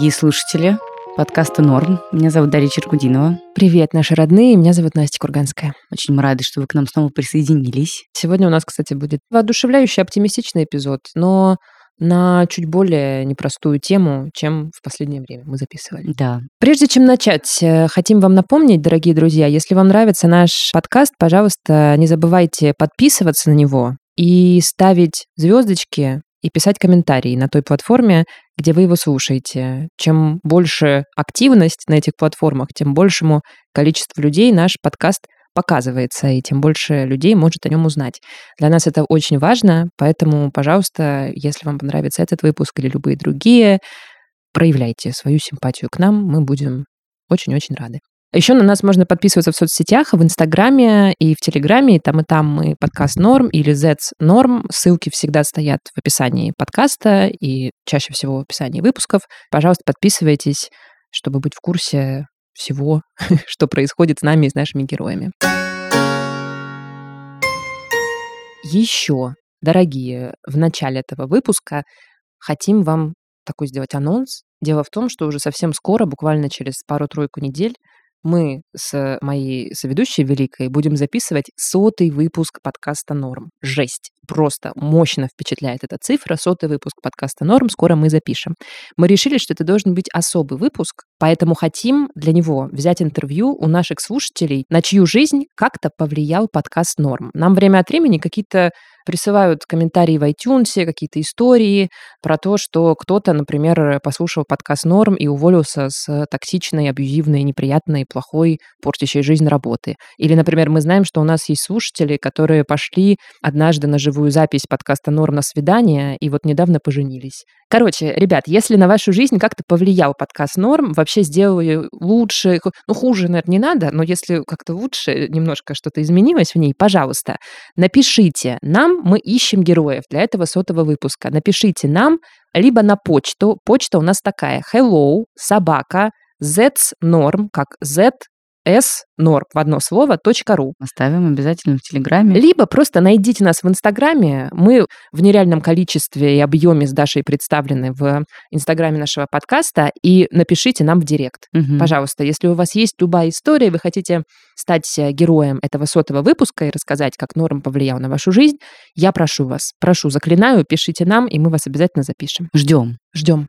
дорогие слушатели подкаста «Норм». Меня зовут Дарья Черкудинова. Привет, наши родные. Меня зовут Настя Курганская. Очень мы рады, что вы к нам снова присоединились. Сегодня у нас, кстати, будет воодушевляющий, оптимистичный эпизод, но на чуть более непростую тему, чем в последнее время мы записывали. Да. Прежде чем начать, э, хотим вам напомнить, дорогие друзья, если вам нравится наш подкаст, пожалуйста, не забывайте подписываться на него и ставить звездочки и писать комментарии на той платформе, где вы его слушаете. Чем больше активность на этих платформах, тем большему количеству людей наш подкаст показывается, и тем больше людей может о нем узнать. Для нас это очень важно, поэтому, пожалуйста, если вам понравится этот выпуск или любые другие, проявляйте свою симпатию к нам, мы будем очень-очень рады. Еще на нас можно подписываться в соцсетях, в Инстаграме и в Телеграме. И там и там мы подкаст Норм или Zets Норм. Ссылки всегда стоят в описании подкаста и чаще всего в описании выпусков. Пожалуйста, подписывайтесь, чтобы быть в курсе всего, что происходит с нами и с нашими героями. Еще, дорогие, в начале этого выпуска хотим вам такой сделать анонс. Дело в том, что уже совсем скоро, буквально через пару-тройку недель, мы с моей соведущей Великой будем записывать сотый выпуск подкаста «Норм». Жесть. Просто мощно впечатляет эта цифра. Сотый выпуск подкаста «Норм» скоро мы запишем. Мы решили, что это должен быть особый выпуск, поэтому хотим для него взять интервью у наших слушателей, на чью жизнь как-то повлиял подкаст «Норм». Нам время от времени какие-то присылают комментарии в iTunes, какие-то истории про то, что кто-то, например, послушал подкаст «Норм» и уволился с токсичной, абьюзивной, неприятной, плохой, портящей жизнь работы. Или, например, мы знаем, что у нас есть слушатели, которые пошли однажды на живую запись подкаста «Норм» на свидание и вот недавно поженились. Короче, ребят, если на вашу жизнь как-то повлиял подкаст «Норм», вообще сделали лучше, ну, хуже, наверное, не надо, но если как-то лучше немножко что-то изменилось в ней, пожалуйста, напишите нам, мы ищем героев для этого сотого выпуска. Напишите нам либо на почту. Почта у нас такая. Hello, собака, znorm, как z s в одно слово .ру. Оставим обязательно в Телеграме. Либо просто найдите нас в Инстаграме. Мы в нереальном количестве и объеме с Дашей представлены в Инстаграме нашего подкаста. И напишите нам в Директ. Мгм. Пожалуйста, если у вас есть любая история, вы хотите стать э, героем этого сотого выпуска и рассказать, как норм повлиял на вашу жизнь, я прошу вас, прошу, заклинаю, пишите нам, и мы вас обязательно запишем. Ждем. Ждем.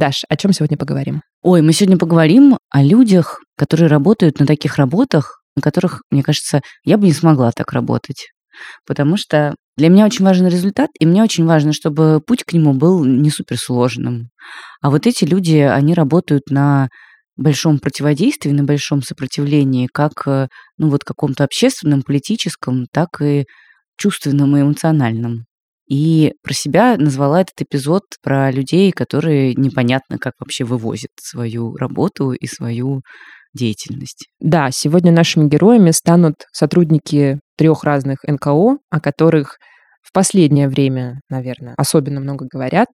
Даш, о чем сегодня поговорим? Ой, мы сегодня поговорим о людях, которые работают на таких работах, на которых, мне кажется, я бы не смогла так работать. Потому что для меня очень важен результат, и мне очень важно, чтобы путь к нему был не суперсложным. А вот эти люди, они работают на большом противодействии, на большом сопротивлении, как э, ну, вот каком-то общественном, политическом, так и чувственном и эмоциональном. И про себя назвала этот эпизод про людей, которые непонятно как вообще вывозят свою работу и свою деятельность. Да, сегодня нашими героями станут сотрудники трех разных НКО, о которых в последнее время, наверное, особенно много говорят,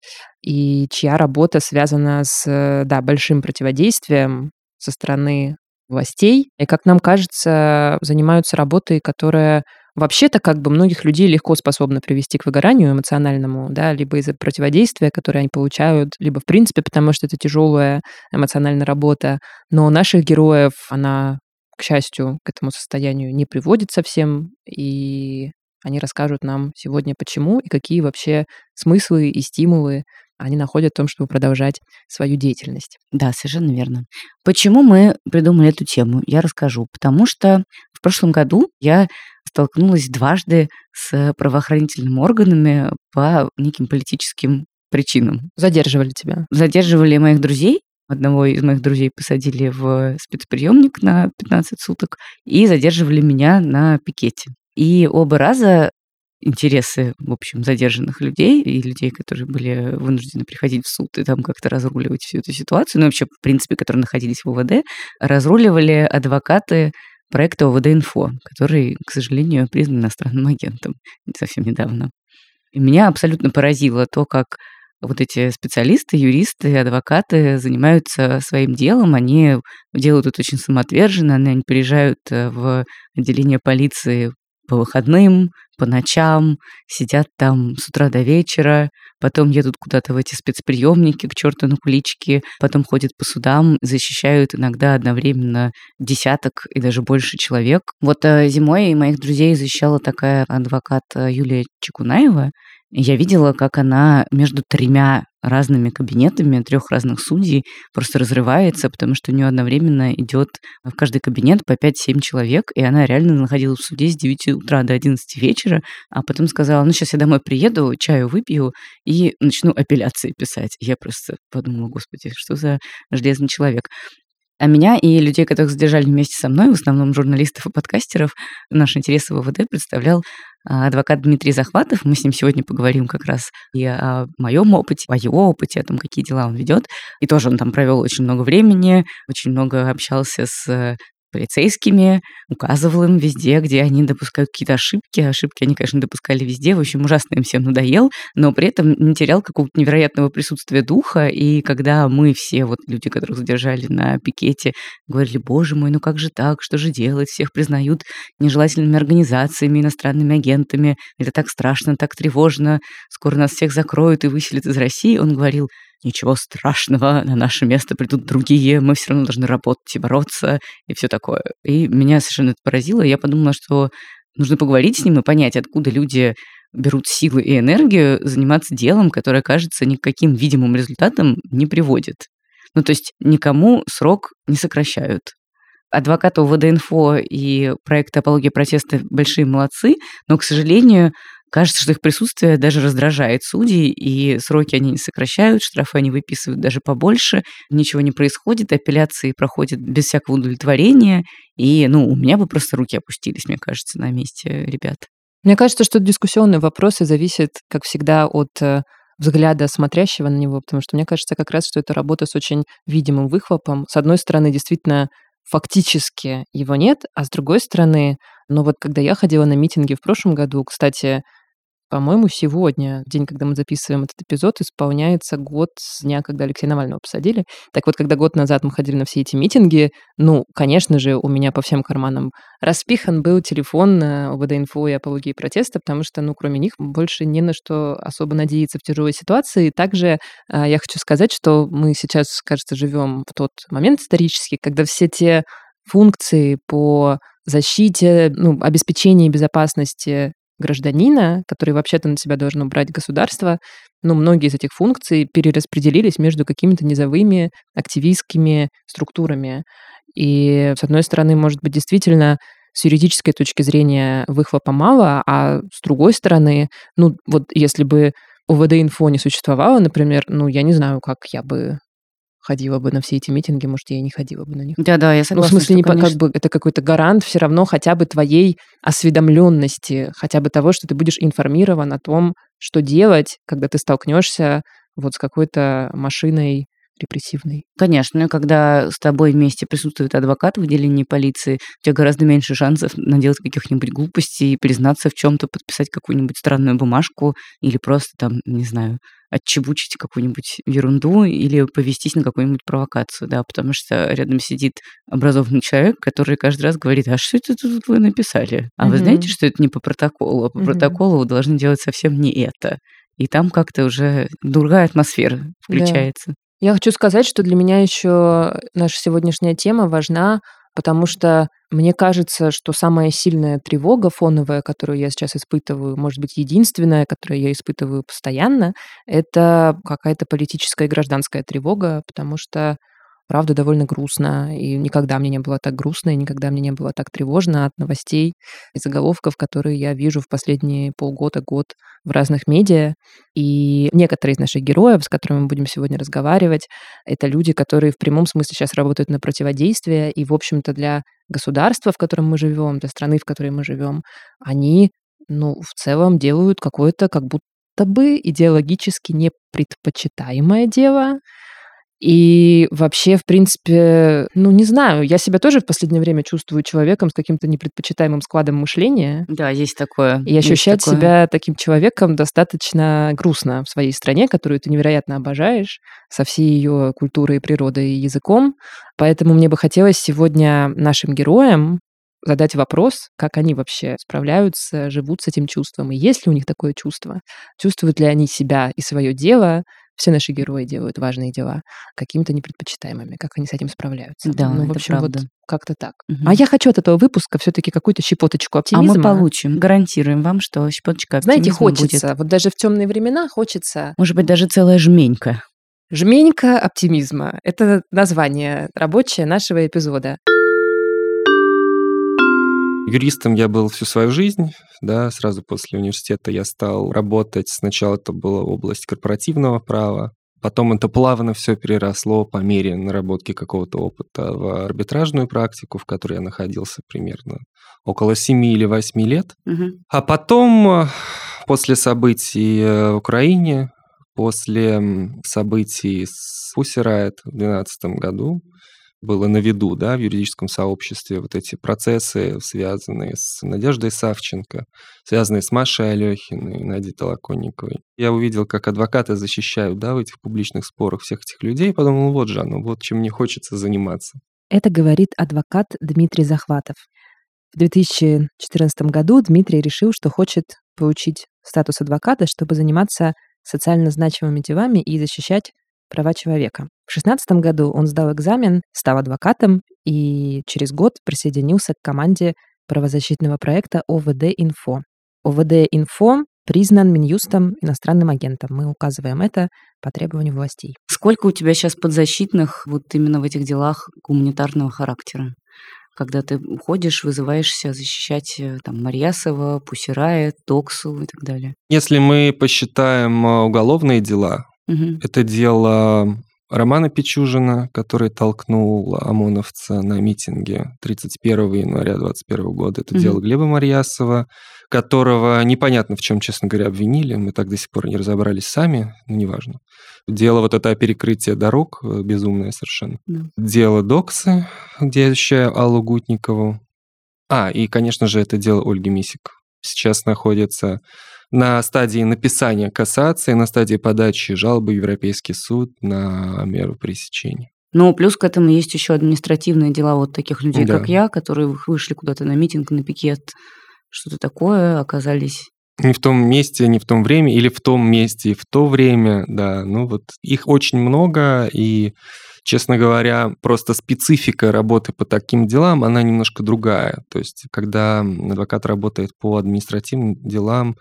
и чья работа связана с да, большим противодействием со стороны властей, и, как нам кажется, занимаются работой, которая вообще-то как бы многих людей легко способна привести к выгоранию эмоциональному, да, либо из-за противодействия, которое они получают, либо в принципе потому, что это тяжелая эмоциональная работа. Но наших героев она, к счастью, к этому состоянию не приводит совсем, и они расскажут нам сегодня, почему и какие вообще смыслы и стимулы они находят в том, чтобы продолжать свою деятельность. Да, совершенно верно. Почему мы придумали эту тему? Я расскажу. Потому что в прошлом году я столкнулась дважды с правоохранительными органами по неким политическим причинам. Задерживали тебя. Задерживали моих друзей. Одного из моих друзей посадили в спецприемник на 15 суток и задерживали меня на пикете. И оба раза интересы, в общем, задержанных людей и людей, которые были вынуждены приходить в суд и там как-то разруливать всю эту ситуацию, ну, вообще, в принципе, которые находились в УВД, разруливали адвокаты проекта ОВД-Инфо, который, к сожалению, признан иностранным агентом совсем недавно. И меня абсолютно поразило то, как вот эти специалисты, юристы, адвокаты занимаются своим делом, они делают это очень самоотверженно, они приезжают э, в отделение полиции по выходным, по ночам, сидят там с утра до вечера, потом едут куда-то в эти спецприемники к черту на куличке, потом ходят по судам, защищают иногда одновременно десяток и даже больше человек. Вот э, зимой моих друзей защищала такая адвокат э, Юлия Чекунаева, я видела, как она между тремя разными кабинетами трех разных судей просто разрывается, потому что у нее одновременно идет в каждый кабинет по 5-7 человек, и она реально находилась в суде с 9 утра до 11 вечера, а потом сказала, ну сейчас я домой приеду, чаю выпью и начну апелляции писать. Я просто подумала, господи, что за железный человек. А меня и людей, которых задержали вместе со мной, в основном журналистов и подкастеров, наш интерес в ВВД представлял адвокат Дмитрий Захватов. Мы с ним сегодня поговорим как раз и о моем опыте, о его опыте, о том, какие дела он ведет. И тоже он там провел очень много времени, очень много общался с полицейскими, указывал им везде, где они допускают какие-то ошибки. Ошибки они, конечно, допускали везде. В общем, ужасно им всем надоел, но при этом не терял какого-то невероятного присутствия духа. И когда мы все, вот люди, которых задержали на пикете, говорили, боже мой, ну как же так, что же делать? Всех признают нежелательными организациями, иностранными агентами. Это так страшно, так тревожно. Скоро нас всех закроют и выселят из России. Он говорил, ничего страшного, на наше место придут другие, мы все равно должны работать и бороться, и все такое. И меня совершенно это поразило, я подумала, что нужно поговорить с ним и понять, откуда люди берут силы и энергию заниматься делом, которое, кажется, никаким видимым результатом не приводит. Ну, то есть никому срок не сокращают. Адвокаты УВД-инфо и проект «Апология протеста» большие молодцы, но, к сожалению, Кажется, что их присутствие даже раздражает судей, и сроки они не сокращают, штрафы они выписывают даже побольше, ничего не происходит, апелляции проходят без всякого удовлетворения, и, ну, у меня бы просто руки опустились, мне кажется, на месте ребят. Мне кажется, что дискуссионные вопросы зависят, как всегда, от э, взгляда смотрящего на него, потому что мне кажется как раз, что это работа с очень видимым выхлопом. С одной стороны, действительно, фактически его нет, а с другой стороны, ну вот когда я ходила на митинги в прошлом году, кстати, по-моему, сегодня, день, когда мы записываем этот эпизод, исполняется год с дня, когда Алексея Навального посадили. Так вот, когда год назад мы ходили на все эти митинги, ну, конечно же, у меня по всем карманам распихан был телефон ОВД-инфо и апологии протеста, потому что, ну, кроме них, больше не на что особо надеяться в тяжелой ситуации. Также э, я хочу сказать, что мы сейчас, кажется, живем в тот момент исторический, когда все те функции по защите, ну, обеспечению безопасности гражданина, который вообще-то на себя должно брать государство, но многие из этих функций перераспределились между какими-то низовыми активистскими структурами. И, с одной стороны, может быть, действительно с юридической точки зрения выхлопа мало, а с другой стороны, ну, вот если бы ОВД-инфо не существовало, например, ну, я не знаю, как я бы ходила бы на все эти митинги, может, я и не ходила бы на них. Да-да, я согласна. Ну, в смысле, что, не конечно... как бы это какой-то гарант все равно хотя бы твоей осведомленности, хотя бы того, что ты будешь информирован о том, что делать, когда ты столкнешься вот с какой-то машиной репрессивный. Конечно, ну когда с тобой вместе присутствует адвокат в отделении полиции, у тебя гораздо меньше шансов наделать каких-нибудь глупостей, признаться в чем-то, подписать какую-нибудь странную бумажку или просто там, не знаю, отчебучить какую-нибудь ерунду или повестись на какую-нибудь провокацию, да, потому что рядом сидит образованный человек, который каждый раз говорит, а что это тут вы написали? А mm-hmm. вы знаете, что это не по протоколу, а по mm-hmm. протоколу вы должны делать совсем не это. И там как-то уже другая атмосфера включается. Да. Я хочу сказать, что для меня еще наша сегодняшняя тема важна, потому что мне кажется, что самая сильная тревога фоновая, которую я сейчас испытываю, может быть, единственная, которую я испытываю постоянно, это какая-то политическая и гражданская тревога, потому что правда довольно грустно. И никогда мне не было так грустно, и никогда мне не было так тревожно от новостей и заголовков, которые я вижу в последние полгода, год в разных медиа. И некоторые из наших героев, с которыми мы будем сегодня разговаривать, это люди, которые в прямом смысле сейчас работают на противодействие. И, в общем-то, для государства, в котором мы живем, для страны, в которой мы живем, они, ну, в целом делают какое-то как будто бы идеологически непредпочитаемое дело, и вообще, в принципе, ну, не знаю, я себя тоже в последнее время чувствую человеком с каким-то непредпочитаемым складом мышления. Да, есть такое. И ощущать такое. себя таким человеком достаточно грустно в своей стране, которую ты невероятно обожаешь, со всей ее культурой, природой и языком. Поэтому мне бы хотелось сегодня нашим героям задать вопрос, как они вообще справляются, живут с этим чувством, и есть ли у них такое чувство, чувствуют ли они себя и свое дело, все наши герои делают важные дела какими-то непредпочитаемыми, как они с этим справляются. Да, ну, в общем, правда. вот как-то так. Мгм. А я хочу от этого выпуска все-таки какую-то щепоточку А оптимизма. мы получим, гарантируем вам, что щепоточка Знаете, оптимизма будет. хочется, вот даже в темные времена хочется Может быть, даже целая жменька. жменька оптимизма. Это название рабочее нашего эпизода. Юристом я был всю свою жизнь, да, сразу после университета я стал работать. Сначала это была область корпоративного права, потом это плавно все переросло по мере наработки какого-то опыта в арбитражную практику, в которой я находился примерно около 7 или 8 лет. Мгм. А потом, э, после событий э, в Украине, после событий с Pussy Riot в 2012 году, было на виду, да, в юридическом сообществе вот эти процессы, связанные с Надеждой Савченко, связанные с Машей Алехиной, Надей Толоконниковой. Я увидел, как адвокаты защищают, да, в этих публичных спорах всех этих людей, и подумал, вот же оно, вот чем мне хочется заниматься. Это говорит адвокат Дмитрий Захватов. В 2014 году Дмитрий решил, что хочет получить статус адвоката, чтобы заниматься социально значимыми делами и защищать права человека. В 2016 году он сдал экзамен, стал адвокатом и через год присоединился к команде правозащитного проекта ОВД-Инфо. ОВД-Инфо признан Минюстом иностранным агентом. Мы указываем это по требованию властей. Сколько у тебя сейчас подзащитных вот именно в этих делах гуманитарного характера? Когда ты уходишь, вызываешься защищать э, там Марьясова, Пусирая, Токсу и так далее. Если мы посчитаем э, уголовные дела, Мгм. Это дело Романа Пичужина, который толкнул ОМОНовца на митинге 31 января 2021 года. Это Мгм. дело Глеба Марьясова, которого непонятно в чем, честно говоря, обвинили. Мы так до сих пор не разобрались сами, но неважно. Дело вот это о перекрытии дорог, э, безумное совершенно. Да. Дело Доксы, где я защищаю Аллу Гутникову. А, и, конечно же, это дело Ольги Мисик. Сейчас находится на стадии написания кассации, на стадии подачи жалобы в Европейский суд на меру пресечения. Но плюс к этому есть еще административные дела вот таких людей, Да. как я, которые вы- вышли куда-то на митинг, на пикет, что-то такое, оказались Не в том месте, не в том время, или в том месте и в то время, да. Ну вот их очень много, и, честно говоря, просто специфика работы по таким делам, она немножко другая. То есть, когда адвокат работает по административным делам,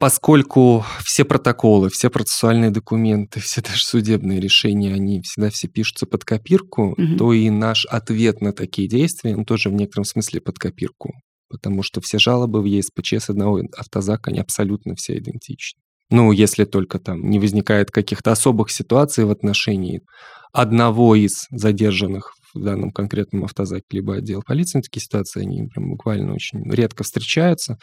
поскольку все протоколы, все процессуальные документы, все даже судебные решения, они всегда все пишутся под копирку, Мгм. то и наш ответ на такие действия, он тоже в некотором смысле под копирку. Потому что все жалобы в ЕСПЧ с одного автозака, они абсолютно все идентичны. Ну, если только там не возникает каких-то особых ситуаций в отношении одного из задержанных в данном конкретном автозаке либо отдел полиции, такие ситуации, они прям буквально очень редко встречаются.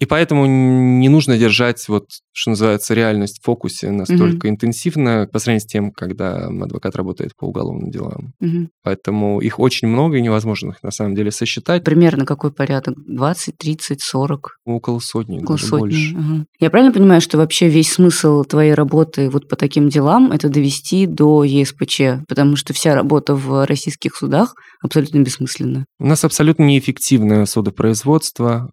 И поэтому не нужно держать, вот, что называется, реальность в фокусе настолько интенсивно по сравнению с тем, когда адвокат работает по уголовным делам. Мгм. Поэтому их очень много, и невозможно их на самом деле сосчитать. примерно какой порядок? 20, 30, 40? Около сотни, Около даже сотни. больше. ага. Я правильно понимаю, что вообще весь смысл твоей работы вот по таким делам это довести до ЕСПЧ, потому что вся работа в российских судах абсолютно бессмысленна. У нас абсолютно неэффективное судопроизводство.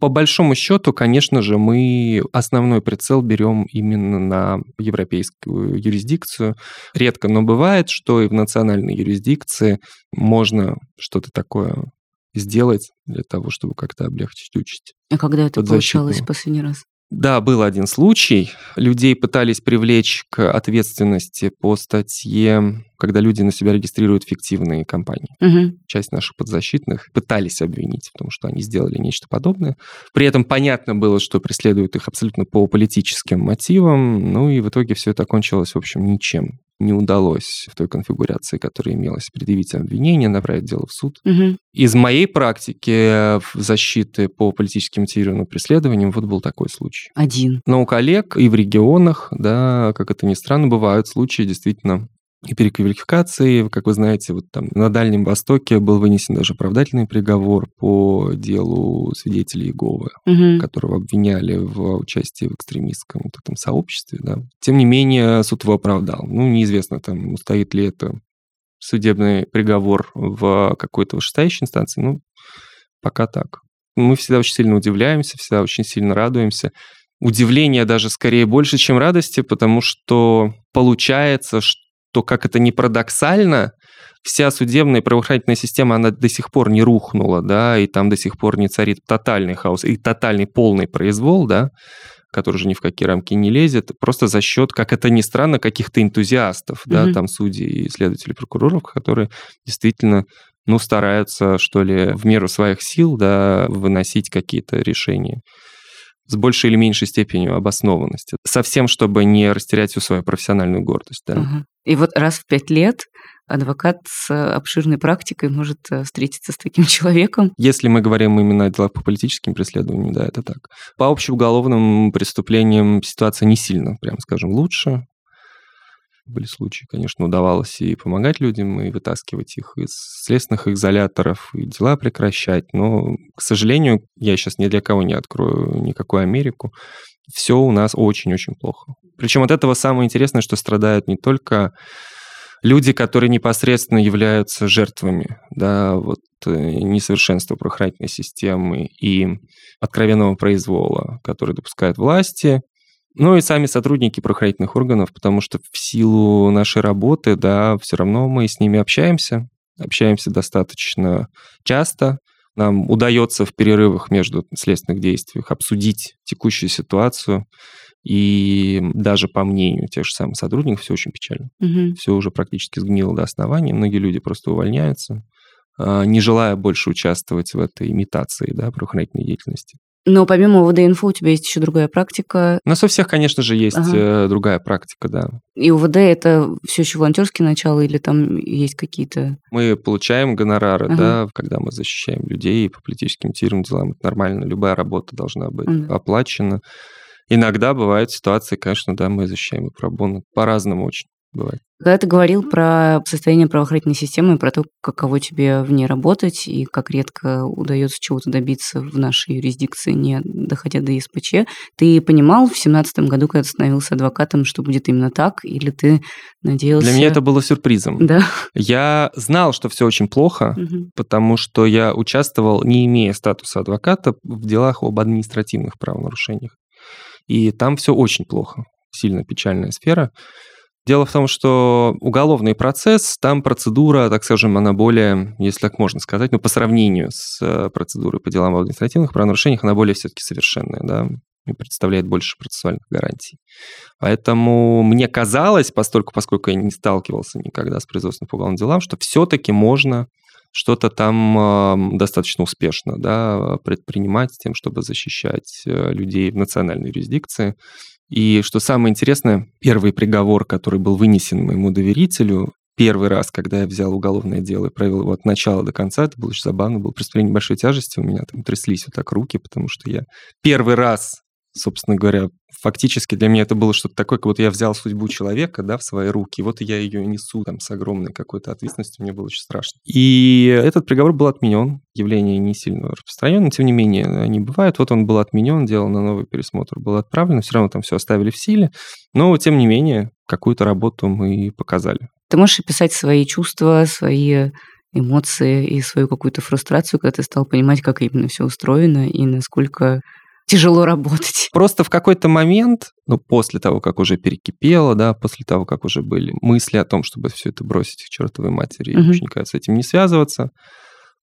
По большому счету, конечно же, мы основной прицел берем именно на европейскую юрисдикцию. Редко, но бывает, что и в национальной юрисдикции можно что-то такое сделать для того, чтобы как-то облегчить участь. А когда это получалось в последний раз? Да, был один случай. Людей пытались привлечь к ответственности по статье, когда люди на себя регистрируют фиктивные компании. Мгм. Часть наших подзащитных пытались обвинить в том, что они сделали нечто подобное. При этом понятно было, что преследуют их абсолютно по политическим мотивам. Ну и в итоге все это окончилось, в общем, ничем. Не удалось в той конфигурации, которая имелась, предъявить обвинение, направить дело в суд. Мгм. Из моей практики в защиты по политически мотивированным преследованиям вот был такой случай. Один. Но у коллег и в регионах, да, как это ни странно, бывают случаи действительно и переквалификации. Как вы знаете, вот там на Дальнем Востоке был вынесен даже оправдательный приговор по делу свидетелей Иеговы, Мгм. которого обвиняли в участии в экстремистском вот этом сообществе. Да. Тем не менее, суд его оправдал. Ну, неизвестно, там, стоит ли это судебный приговор в какой-то вышестоящей инстанции. Ну, Пока так. Мы всегда очень сильно удивляемся, всегда очень сильно радуемся. Удивление даже скорее больше, чем радости, потому что получается, что как это не парадоксально, вся судебная и правоохранительная система, она до сих пор не рухнула, да, и там до сих пор не царит тотальный хаос и тотальный полный произвол, да, который уже ни в какие рамки не лезет, просто за счет, как это ни странно, каких-то энтузиастов, mm-hmm. да, там судей, следователей, прокуроров, которые действительно ну, стараются, что ли, в меру своих сил, да, выносить какие-то решения с большей или меньшей степенью обоснованности. Совсем, чтобы не растерять всю свою профессиональную гордость. Да. Угу. И вот раз в пять лет адвокат с обширной практикой может э, встретиться с таким человеком. Если мы говорим именно о делах по политическим преследованиям, да, это так. По общеуголовным преступлениям ситуация не сильно, прям скажем, лучше. Были случаи, конечно, удавалось и помогать людям, и вытаскивать их из следственных изоляторов, и дела прекращать. Но, к сожалению, я сейчас ни для кого не открою никакую Америку. Все у нас очень-очень плохо. Причем от этого самое интересное, что страдают не только люди, которые непосредственно являются жертвами да, вот, э, несовершенства правоохранительной системы и откровенного произвола, который допускают власти, ну и сами сотрудники правоохранительных органов, потому что в силу нашей работы, да, все равно мы с ними общаемся, общаемся достаточно часто. Нам удается в перерывах между следственных действиях обсудить текущую ситуацию. И даже по мнению тех же самых сотрудников все очень печально. Угу. Все уже практически сгнило до основания. Многие люди просто увольняются, а, не желая больше участвовать в этой имитации да, правоохранительной деятельности. Но помимо УВД-инфо у тебя есть еще другая практика. У нас у всех, конечно же, есть ага. Э, другая практика, да. И УВД это все еще волонтерские начала или там есть какие-то... Мы получаем гонорары, ага. да, когда мы защищаем людей по политическим тирам, делам. Это нормально. Любая работа должна быть ага. оплачена. Иногда бывают ситуации, конечно, да, мы защищаем и пробону. По-разному очень бывает. Когда ты говорил про состояние правоохранительной системы, про то, каково тебе в ней работать и как редко удается чего-то добиться в нашей юрисдикции, не доходя до ИСПЧ, ты понимал в семнадцатом году, когда ты становился адвокатом, что будет именно так, или ты надеялся... Для меня это было сюрпризом. Да. Я знал, что все очень плохо, угу. потому что я участвовал, не имея статуса адвоката, в делах об административных правонарушениях. И там все очень плохо, сильно печальная сфера. Дело в том, что уголовный процесс, там процедура, так скажем, она более, если так можно сказать, ну, по сравнению с э, процедурой по делам административных правонарушениях, она более все-таки совершенная, да, и представляет больше процессуальных гарантий. Поэтому мне казалось, постольку, поскольку я не сталкивался никогда с производственным по уголовным делам, что все-таки можно что-то там достаточно успешно да, предпринимать с тем, чтобы защищать э, людей в национальной юрисдикции. И что самое интересное, первый приговор, который был вынесен моему доверителю, первый раз, когда я взял уголовное дело и провел его от начала до конца, это было очень забавно, было преступление большой тяжести, у меня там тряслись вот так руки, потому что я первый раз собственно говоря, фактически для меня это было что-то такое, как будто я взял судьбу человека, да, в свои руки, и вот я ее несу там с огромной какой-то ответственностью, мне было очень страшно. И этот приговор был отменен, явление не сильно распространено, тем не менее, они бывают, вот он был отменен, делал на новый пересмотр, был отправлен, все равно там все оставили в силе, но тем не менее, какую-то работу мы показали. Ты можешь описать свои чувства, свои эмоции и свою какую-то фрустрацию, когда ты стал понимать, как именно все устроено и насколько тяжело работать. Просто в какой-то момент, ну, после того, как уже перекипело, да, после того, как уже были мысли о том, чтобы все это бросить к чертовой матери и угу. с этим не связываться,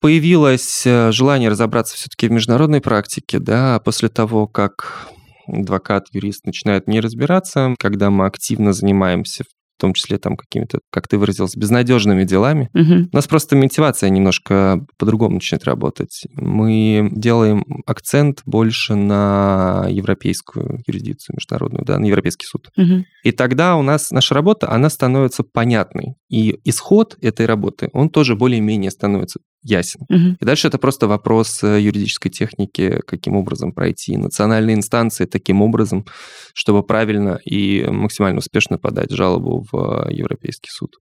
появилось э, желание разобраться все-таки в международной практике, да, после того, как адвокат, юрист начинает не разбираться, когда мы активно занимаемся в том числе там какими-то, как ты выразился, безнадежными делами. Угу. У нас просто мотивация немножко по-другому начинает работать. Мы делаем акцент больше на европейскую юрисдикцию международную, да, на Европейский суд. Угу. И тогда у нас наша работа, она становится понятной. И исход этой работы, он тоже более-менее становится ясен. Угу. И дальше это просто вопрос э, юридической техники, каким образом пройти национальные инстанции таким образом, чтобы правильно и максимально успешно подать жалобу в э, Европейский суд.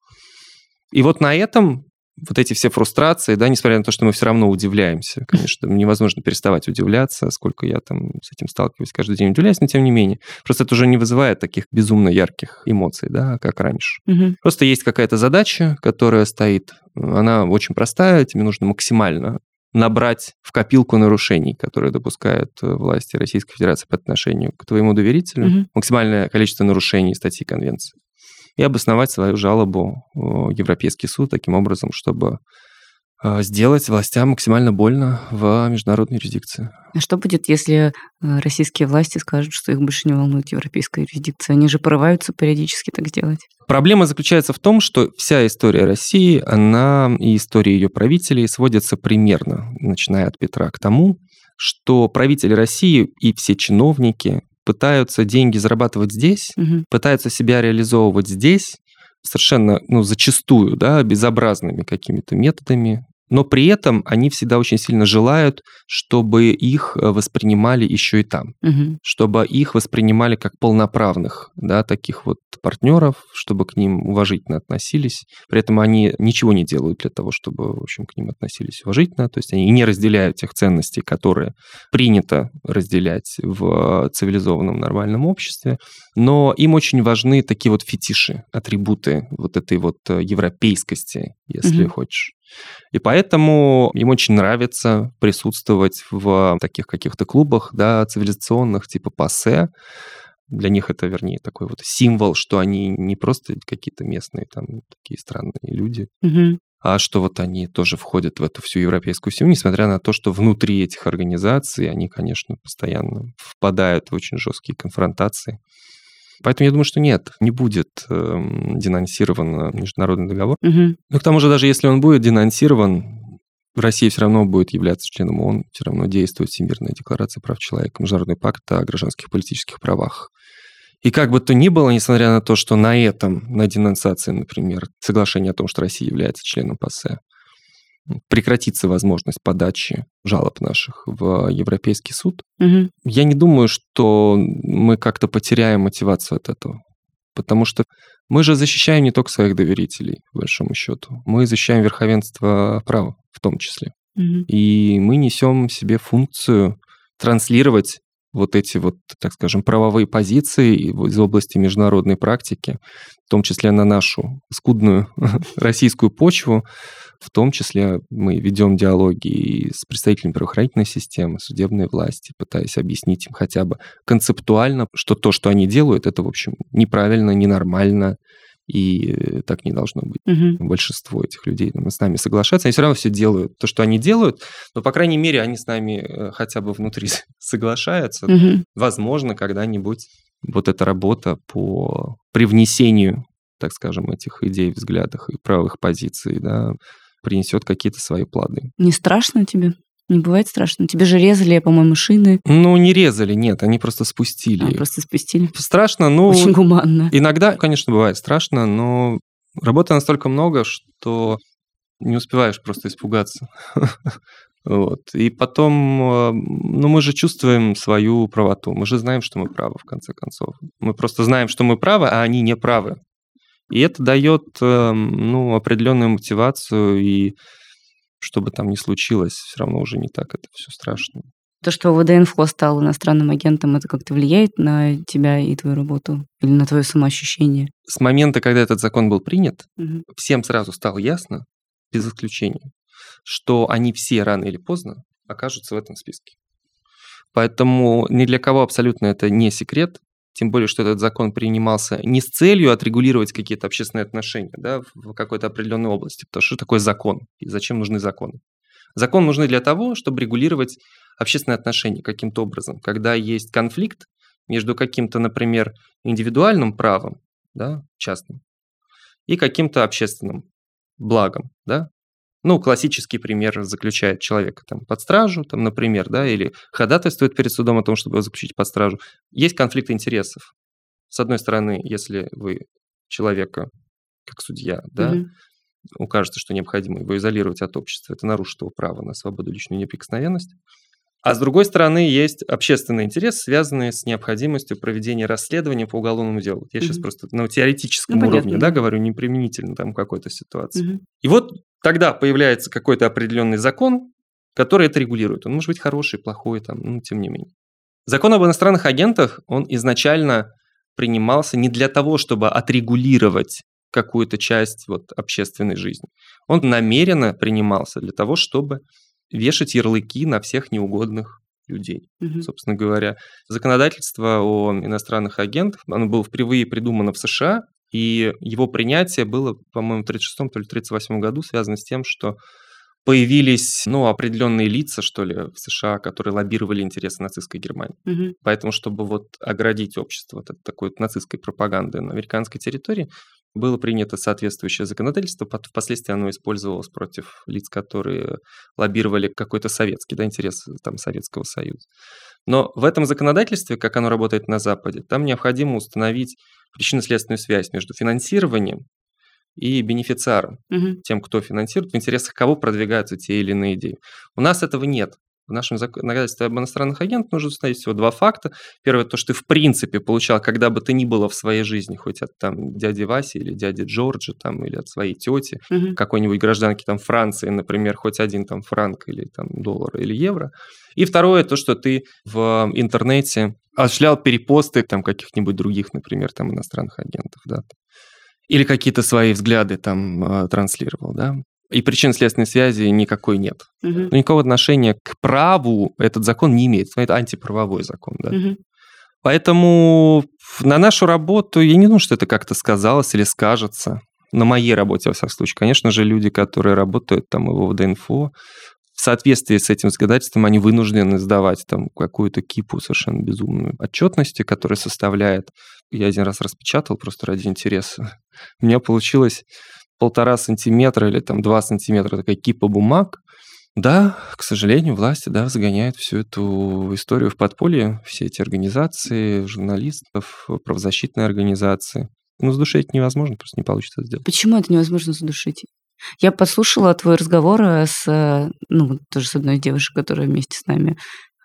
И вот на этом вот эти все фрустрации, да, несмотря на то, что мы все равно удивляемся, конечно, невозможно переставать удивляться, сколько я там с этим сталкиваюсь, каждый день удивляюсь, но тем не менее. Просто это уже не вызывает таких безумно ярких эмоций, да, как раньше. Угу. Просто есть какая-то задача, которая стоит, она очень простая, тебе нужно максимально набрать в копилку нарушений, которые допускают э, власти Российской Федерации по отношению к твоему доверителю, Мгм. максимальное количество нарушений статьи Конвенции, и обосновать свою жалобу в Европейский суд таким образом, чтобы э, сделать властям максимально больно в международной юрисдикции. А что будет, если э, российские власти скажут, что их больше не волнует европейская юрисдикция? Они же порываются периодически так сделать. Проблема заключается в том, что вся история России, она и история ее правителей сводится примерно, начиная от Петра, к тому, что правители России и все чиновники пытаются деньги зарабатывать здесь, Мгм. пытаются себя реализовывать здесь, совершенно, ну, зачастую, да, безобразными какими-то методами, но при этом они всегда очень сильно желают, чтобы их э, воспринимали еще и там Мгм. чтобы их воспринимали как полноправных, да, таких вот партнеров, чтобы к ним уважительно относились. При этом они ничего не делают для того, чтобы, в общем, к ним относились уважительно. То есть они не разделяют тех ценностей, которые принято разделять в цивилизованном нормальном обществе. Но им очень важны такие вот фетиши, атрибуты вот этой вот э, европейскости, если Мгм. хочешь. И поэтому им очень нравится присутствовать в таких каких-то клубах, да, цивилизационных, типа ПАСЕ. Для них это, вернее, такой вот символ, что они не просто какие-то местные там такие странные люди, а что вот они тоже входят в эту всю европейскую семью, несмотря на то, что внутри этих организаций они, конечно, постоянно впадают в очень жесткие конфронтации. Поэтому я думаю, что нет, не будет эм, денонсирован международный договор. Мгм. Ну, к тому же, даже если он будет денонсирован, Россия все равно будет являться членом ООН, все равно действует Всемирная декларация прав человека, Международный пакт о гражданских и политических правах. И как бы то ни было, несмотря на то, что на этом, на денонсации, например, соглашение о том, что Россия является членом ПАСЕ, прекратится возможность подачи жалоб наших в Европейский суд, Мгм. я не думаю, что мы как-то потеряем мотивацию от этого. Потому что мы же защищаем не только своих доверителей, по большому счету. Мы защищаем верховенство права в том числе. Мгм. И мы несем себе функцию транслировать вот эти вот, так скажем, правовые позиции из области международной практики, в том числе на нашу скудную российскую почву, в том числе мы ведем диалоги и с представителями правоохранительной системы, судебной власти, пытаясь объяснить им хотя бы концептуально, что то, что они делают, это, в общем, неправильно, ненормально, и э, так не должно быть. Мгм. Большинство этих людей там, с нами соглашаются, они все равно все делают то, что они делают, но, по крайней мере, они с нами э, хотя бы внутри соглашаются. Мгм. Возможно, когда-нибудь вот эта работа по привнесению, так скажем, этих идей, взглядов и правых позиций, да, принесет какие-то свои плоды. Не страшно тебе? Не бывает страшно? Тебе же резали, по-моему, шины. Ну, не резали, нет, они просто спустили. А, просто спустили. Страшно, ну, Очень гуманно. иногда, конечно, бывает страшно, но работы настолько много, что не успеваешь просто испугаться. Вот. И потом, э, ну, мы же чувствуем свою правоту. Мы же знаем, что мы правы, в конце концов. Мы просто знаем, что мы правы, а они не правы. И это дает, э, ну, определенную мотивацию, и что бы там ни случилось, все равно уже не так это все страшно. То, что ВДНФО стал иностранным агентом, это как-то влияет на тебя и твою работу? Или на твое самоощущение? С момента, когда этот закон был принят, Мгм. всем сразу стало ясно, без исключения, что они все рано или поздно окажутся в этом списке. Поэтому ни для кого абсолютно это не секрет, тем более, что этот закон принимался не с целью отрегулировать какие-то общественные отношения да, в какой-то определенной области. Потому что такое закон и зачем нужны законы? Закон нужны для того, чтобы регулировать общественные отношения каким-то образом. Когда есть конфликт между каким-то, например, индивидуальным правом, да, частным, и каким-то общественным благом, да. Ну, классический пример заключает человека там под стражу, там, например, да, или ходатайствует перед судом о том, чтобы его заключить под стражу. Есть конфликт интересов. С одной стороны, если вы человека, как судья, да, Мгм. укажете, что необходимо его изолировать от общества, это нарушит его право на свободу личную неприкосновенность. А с другой стороны, есть общественный интерес, связанный с необходимостью проведения расследования по уголовному делу. Я сейчас Мгм. просто на теоретическом Ну, уровне, понятно, да, говорю, не применительно там какой-то ситуации. Мгм. И вот тогда появляется какой-то определенный закон, который это регулирует. Он может быть хороший, плохой, там, ну, тем не менее. Закон об иностранных агентах, он изначально принимался не для того, чтобы отрегулировать какую-то часть вот, общественной жизни. Он намеренно принимался для того, чтобы вешать ярлыки на всех неугодных людей. Мгм. Собственно говоря, законодательство о иностранных агентах, оно было впервые придумано в США, и его принятие было, по-моему, в 36 то ли 38 году связано с тем, что появились, ну, определенные лица, что ли, в США, которые лоббировали интересы нацистской Германии. Мгм. Поэтому, чтобы вот оградить общество от такой вот нацистской пропаганды на американской территории, было принято соответствующее законодательство, впоследствии оно использовалось против лиц, которые лоббировали какой-то советский, да, интерес там Советского Союза. Но в этом законодательстве, как оно работает на Западе, там необходимо установить причинно-следственную связь между финансированием и бенефициаром, Мгм. тем, кто финансирует, в интересах кого продвигаются те или иные идеи. У нас этого нет. В нашем законодательстве об иностранных агентах нужно установить всего два факта. Первое, то, что ты в принципе получал, когда бы ты ни было в своей жизни, хоть от там дяди Васи или дяди Джорджа, там, или от своей тети, Мгм. какой-нибудь гражданки там Франции, например, хоть один там франк или там доллар или евро. И второе, то, что ты в интернете осуществлял перепосты там каких-нибудь других, например, там иностранных агентов, да, или какие-то свои взгляды там э, транслировал, да. И причин-следственной связи никакой нет. Мгм. Но никакого отношения к праву этот закон не имеет. Это антиправовой закон, да. Мгм. Поэтому на нашу работу, я не думаю, что это как-то сказалось или скажется. На моей работе, во всяком случае. Конечно же, люди, которые работают там в ОВД-инфо, в соответствии с этим законодательством они вынуждены сдавать там какую-то кипу совершенно безумную отчетности, которая составляет... Я один раз распечатал просто ради интереса. У меня получилось полтора сантиметра или там два сантиметра такая кипа бумаг, да, к сожалению, власти, да, загоняют всю эту историю в подполье, все эти организации, журналистов, правозащитные организации. Ну, задушить невозможно, просто не получится сделать. Почему это невозможно задушить? Я подслушала твой разговор э, с, э, ну, тоже с одной девушкой, которая вместе с нами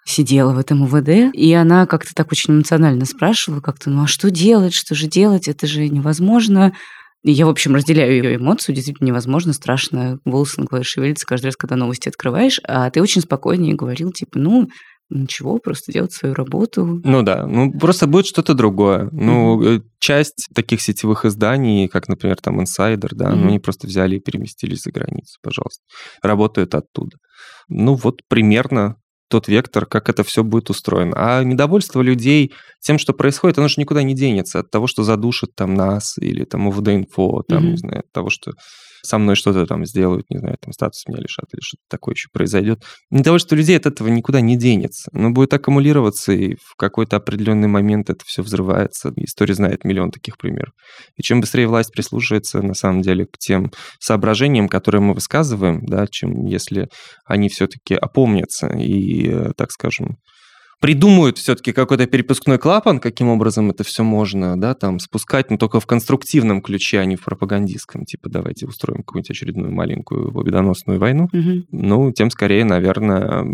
сидела в этом УВД, и она как-то так очень эмоционально спрашивала, как-то, ну а что делать, что же делать, это же невозможно. И я, в общем, разделяю ее эмоцию, действительно невозможно, страшно, волосы на голове шевелятся каждый раз, когда новости открываешь, а ты очень спокойно ей говорил, типа, ну, ничего, просто делать свою работу. Ну да, ну просто будет что-то другое. Ну, э, часть таких сетевых изданий, как, например, там Insider, да, ну они просто взяли и переместились за границу, пожалуйста. Работают оттуда. Ну вот примерно тот вектор, как это все будет устроено. А недовольство людей тем, что происходит, оно же никуда не денется от того, что задушат там нас или там УВД-инфо, там, Мгм. не знаю, от того, что со мной что-то там сделают, не знаю, там статус меня лишат или что-то такое еще произойдет. Недовольство людей от этого никуда не денется. Оно будет аккумулироваться, и в какой-то определенный момент это все взрывается. История знает миллион таких примеров. И чем быстрее власть прислушивается, на самом деле, к тем соображениям, которые мы высказываем, да, чем если они все-таки опомнятся и, э, так скажем, придумают все-таки какой-то перепускной клапан, каким образом это все можно, да, там, спускать, но только в конструктивном ключе, а не в пропагандистском. Типа, давайте устроим какую-нибудь очередную маленькую победоносную войну. Мгм. Ну, тем скорее, наверное,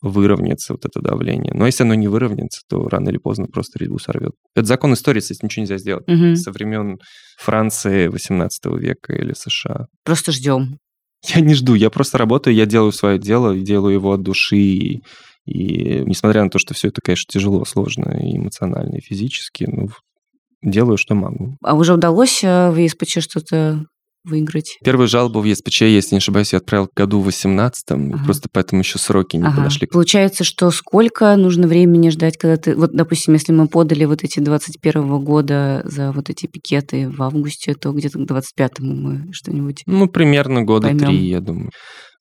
выровняется вот это давление. Но если оно не выровняется, то рано или поздно просто резьбу сорвет. Это закон истории, этим ничего нельзя сделать. Мгм. Со времен Франции 18 века или США. Просто ждем. Я не жду, я просто работаю, я делаю свое дело, делаю его от души. И, и несмотря на то, что все это, конечно, тяжело, сложно и эмоционально, и физически, ну, делаю, что могу. А уже удалось э, в ЕСПЧ что-то выиграть? Первую жалобу в ЕСПЧ, если не ошибаюсь, я отправил в году в 18-м, Ага. просто поэтому еще сроки не Ага. подошли. Получается, что сколько нужно времени ждать, когда ты... Вот, допустим, если мы подали вот эти 21 года за вот эти пикеты в августе, то где-то к 25-му мы что-нибудь... Ну, примерно года Поймем. три, я думаю.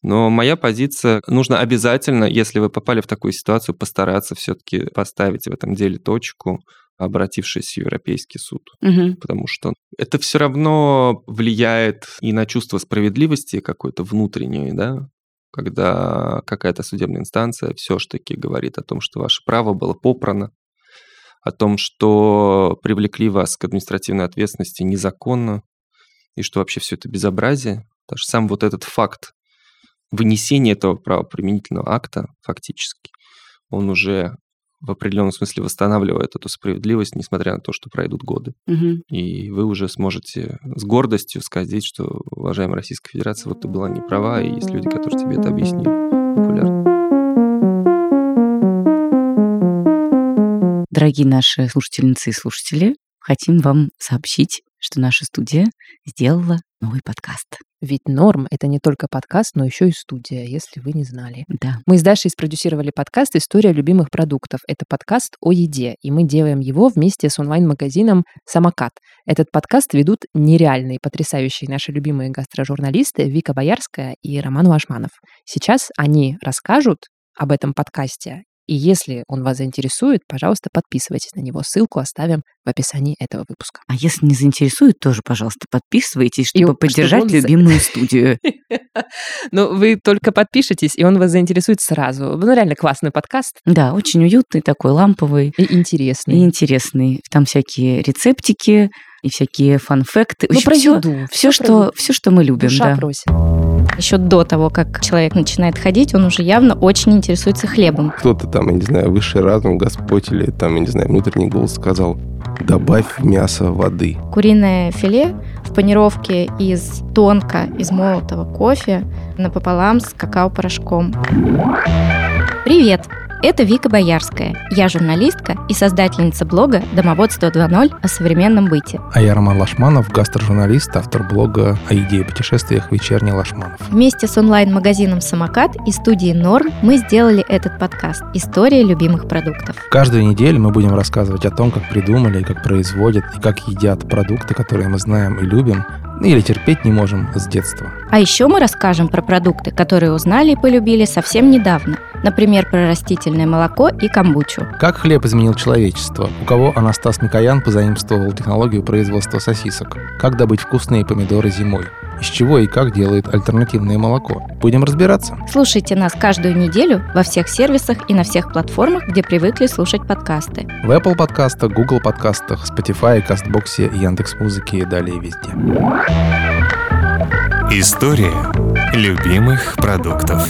Но моя позиция, нужно обязательно, если вы попали в такую ситуацию, постараться все-таки поставить в этом деле точку, обратившись в Европейский суд. Мгм. Потому что это все равно влияет и на чувство справедливости какой-то внутренней, да, когда какая-то судебная инстанция все-таки говорит о том, что ваше право было попрано, о том, что привлекли вас к административной ответственности незаконно, и что вообще все это безобразие. Даже сам вот этот факт вынесения этого правоприменительного акта фактически, он уже в определенном смысле восстанавливает эту справедливость, несмотря на то, что пройдут годы. Мгм. И вы уже сможете с гордостью сказать, что, уважаемая Российская Федерация, вот ты была не права, и есть люди, которые тебе это объяснили популярно. Дорогие наши слушательницы и слушатели, хотим вам сообщить, что наша студия сделала новый подкаст. Ведь «Норм» — это не только подкаст, но еще и студия, если вы не знали. Да. Мы с Дашей спродюсировали подкаст «История любимых продуктов». Это подкаст о еде, и мы делаем его вместе с онлайн-магазином «Самокат». Этот подкаст ведут нереальные, потрясающие наши любимые гастрожурналисты Вика Боярская и Роман Вашманов. Сейчас они расскажут об этом подкасте и если он вас заинтересует, пожалуйста, подписывайтесь на него. Ссылку оставим в описании этого выпуска. А если не заинтересует, тоже, пожалуйста, подписывайтесь, чтобы И поддержать чтобы он любимую студию. Ну, вы только подпишитесь, и он вас заинтересует сразу. Ну, реально классный подкаст Да, очень уютный такой, ламповый и и интересный. интересный. Там всякие рецептики и всякие фан-факты. Ну, про еду. Все, про что, еду. все, что мы любим, Душа да. просит. Еще до того, как человек начинает ходить, он уже явно очень интересуется хлебом. Кто-то там, я не знаю, высший разум, Господь или там, я не знаю, внутренний голос сказал, добавь мясо воды. Куриное филе в панировке из тонко измолотого кофе напополам с какао-порошком. Привет! Это Вика Боярская. Я журналистка и создательница блога «Домоводство 2.0» о современном быте. А я Роман Лашманов, гастрожурналист, автор блога о еде и путешествиях «Вечерний Лашманов». Вместе с онлайн-магазином «Самокат» и студией «Норм» мы сделали этот подкаст «История любимых продуктов». Каждую неделю мы будем рассказывать о том, как придумали, как производят и как едят продукты, которые мы знаем и любим, или терпеть не можем с детства. А еще мы расскажем про продукты, которые узнали и полюбили совсем недавно. Например, про растительное молоко и камбучу. Как хлеб изменил человечество? У кого Анастас Микоян позаимствовал технологию производства сосисок? Как добыть вкусные помидоры зимой? Из чего и как делают альтернативное молоко? Будем разбираться. Слушайте нас каждую неделю во всех сервисах и на всех платформах, где привыкли слушать подкасты. В Apple подкастах, Google подкастах, Spotify, Кастбоксе, Яндекс.Музыке и далее везде. История любимых продуктов.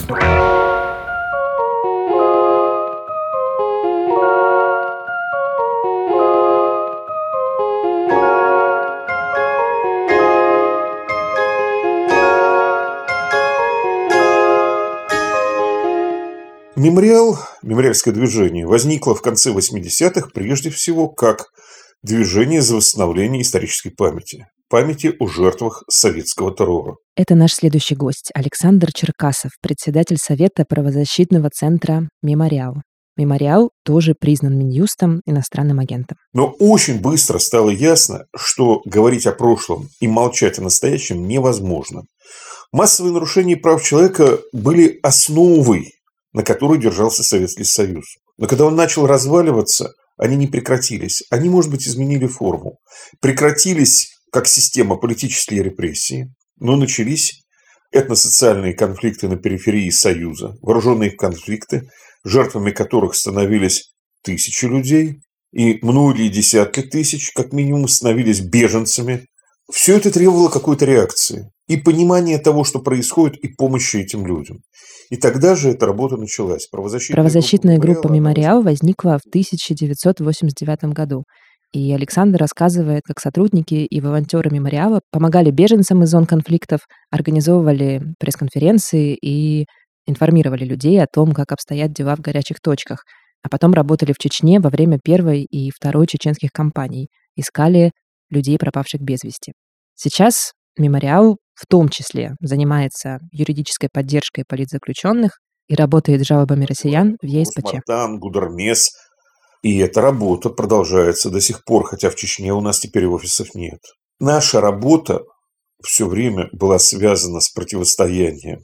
Мемориал, мемориальское движение, возникло в конце 80-х прежде всего как движение за восстановление исторической памяти. Памяти о жертвах советского террора. Это наш следующий гость Александр Черкасов, председатель Совета правозащитного центра «Мемориал». «Мемориал» тоже признан Минюстом иностранным агентом. Но очень быстро стало ясно, что говорить о прошлом и молчать о настоящем невозможно. Массовые нарушения прав человека были основой, на которой держался Советский Союз. Но когда он начал разваливаться, они не прекратились. Они, может быть, изменили форму. Прекратились как система политические репрессии, но начались этносоциальные конфликты на периферии Союза, вооруженные конфликты, жертвами которых становились тысячи людей, и многие десятки тысяч, как минимум, становились беженцами. Все это требовало какой-то реакции и понимания того, что происходит, и помощи этим людям. И тогда же эта работа началась. Правозащитная, Правозащитная группа «Мемориал», «Мемориал» возникла в 1989 году. И Александр рассказывает, как сотрудники и волонтеры «Мемориала» помогали беженцам из зон конфликтов, организовывали пресс-конференции и информировали людей о том, как обстоят дела в горячих точках, а потом работали в Чечне во время первой и второй чеченских кампаний, искали людей, пропавших без вести. Сейчас «Мемориал» в том числе занимается юридической поддержкой политзаключенных и работает с жалобами россиян в ЕСПЧ. Мартан, Гудармес. И эта работа продолжается до сих пор, хотя в Чечне у нас теперь офисов нет. Наша работа все время была связана с противостоянием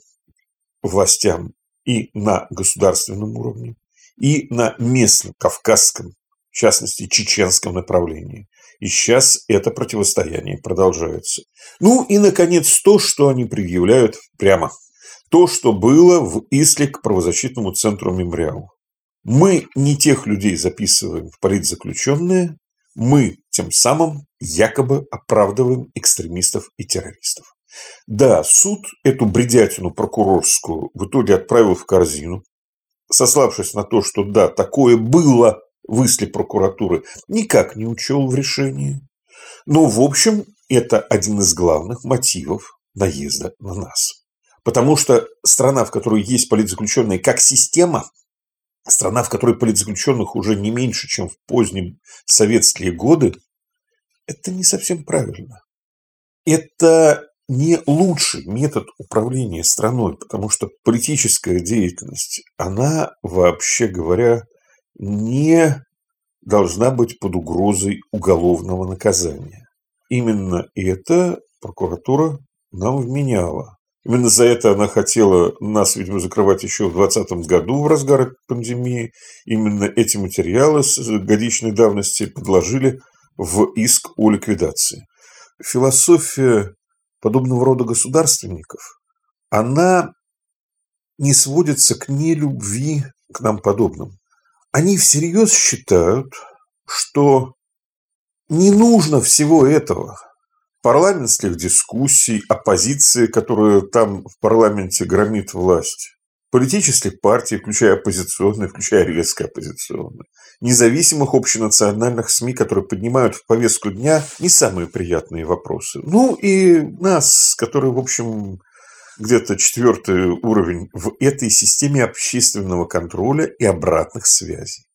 властям и на государственном уровне, и на местном, кавказском, в частности, чеченском направлении. И сейчас это противостояние продолжается. Ну и, наконец, то, что они предъявляют прямо. То, что было в Исле к правозащитному центру «Мемориал». Мы не тех людей записываем в политзаключенные, мы тем самым якобы оправдываем экстремистов и террористов. Да, суд эту бредятину прокурорскую в итоге отправил в корзину, сославшись на то, что да, такое было в Исле прокуратуры, никак не учел в решении. Но, в общем, это один из главных мотивов наезда на нас. Потому что страна, в которой есть политзаключенные как система, страна, в которой политзаключенных уже не меньше, чем в поздние советские годы, это не совсем правильно. Это не лучший метод управления страной, потому что политическая деятельность, она, вообще говоря, не должна быть под угрозой уголовного наказания. Именно это прокуратура нам вменяла. Именно за это она хотела нас, видимо, закрывать еще в 2020 году в разгар пандемии. Именно эти материалы с годичной давности подложили в иск о ликвидации. Философия подобного рода государственников, она не сводится к нелюбви к нам подобным. Они всерьез считают, что не нужно всего этого – парламентских дискуссий, оппозиции, которая там в парламенте громит власть, политических партий, включая оппозиционные, включая резко оппозиционные, независимых общенациональных СМИ, которые поднимают в повестку дня не самые приятные вопросы. Ну и нас, которые, в общем, где-то четвертый уровень в этой системе общественного контроля и обратных связей.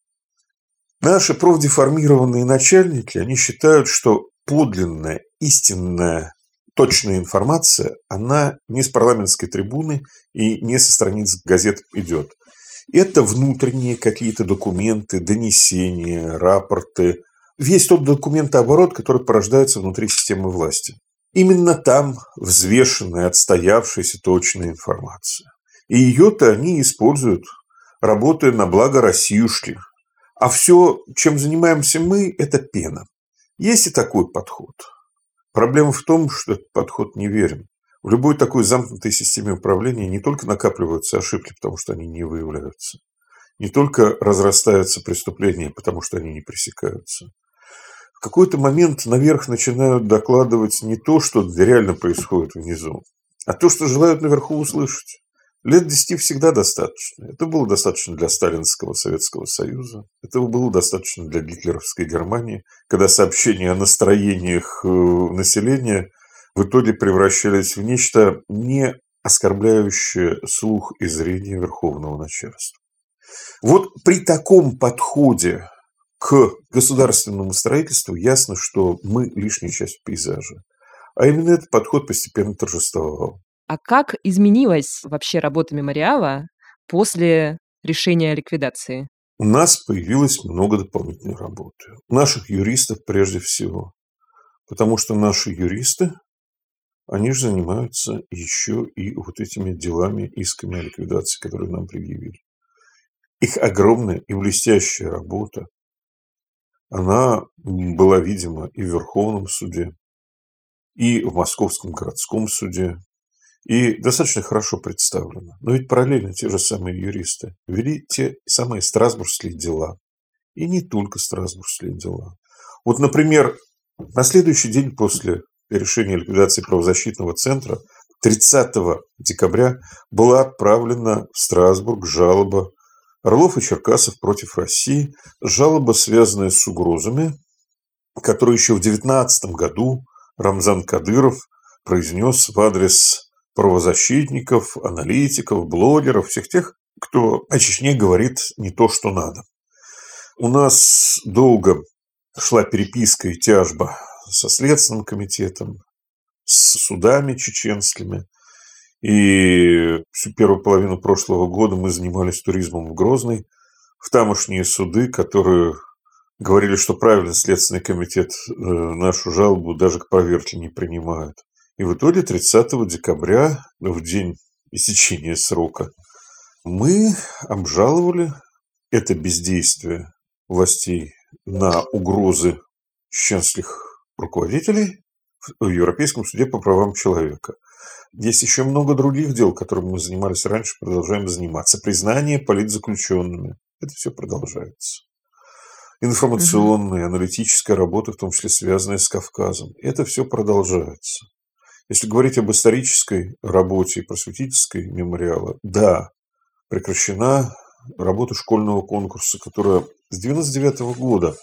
Наши профдеформированные начальники, они считают, что подлинная, истинная, точная информация, она не с парламентской трибуны и не со страниц газет идет. Это внутренние какие-то документы, донесения, рапорты, весь тот документооборот, который порождается внутри системы власти. Именно там взвешенная, отстоявшаяся точная информация. И ее-то они используют, работая на благо Россиюшки. А все, чем занимаемся мы, это пена. Есть и такой подход. Проблема в том, что этот подход неверен. В любой такой замкнутой системе управления не только накапливаются ошибки, потому что они не выявляются, не только разрастаются преступления, потому что они не пресекаются. В какой-то момент наверх начинают докладывать не то, что реально происходит внизу, а то, что желают наверху услышать. Лет десяти всегда достаточно. Это было достаточно для Сталинского Советского Союза. Этого было достаточно для гитлеровской Германии, когда сообщения о настроениях э, населения в итоге превращались в нечто не оскорбляющее слух и зрение верховного начальства. Вот при таком подходе к государственному строительству ясно, что мы лишняя часть пейзажа. А именно этот подход постепенно торжествовал. А как изменилась вообще работа мемориала после решения о ликвидации? У нас появилось много дополнительной работы. У наших юристов прежде всего. Потому что наши юристы, они же занимаются еще и вот этими делами, исками о ликвидации, которые нам предъявили. Их огромная и блестящая работа, она была видима и в Верховном суде, и в Московском городском суде, и достаточно хорошо представлено. Но ведь параллельно те же самые юристы вели те самые страсбургские дела. И не только страсбургские дела. Вот, например, на следующий день после решения ликвидации правозащитного центра 30 декабря была отправлена в Страсбург жалоба Орлов и Черкасов против России, жалоба, связанная с угрозами, которую еще в 19 году Рамзан Кадыров произнес в адрес правозащитников, аналитиков, блогеров, всех тех, кто о Чечне говорит не то, что надо. У нас долго шла переписка и тяжба со Следственным комитетом, с судами чеченскими. И всю первую половину прошлого года мы занимались туризмом в Грозный, в тамошние суды, которые говорили, что правильно Следственный комитет э, нашу жалобу даже к проверке не принимает. И в итоге 30 декабря, в день истечения срока, мы обжаловали это бездействие властей на угрозы чеченских руководителей в Европейском суде по правам человека. Есть еще много других дел, которыми мы занимались раньше, продолжаем заниматься. Признание политзаключенными. Это все продолжается. Информационная, аналитическая работа, в том числе связанная с Кавказом. Это все продолжается. Если говорить об исторической работе и просветительской мемориала, да, прекращена работа школьного конкурса, которая с 1999 года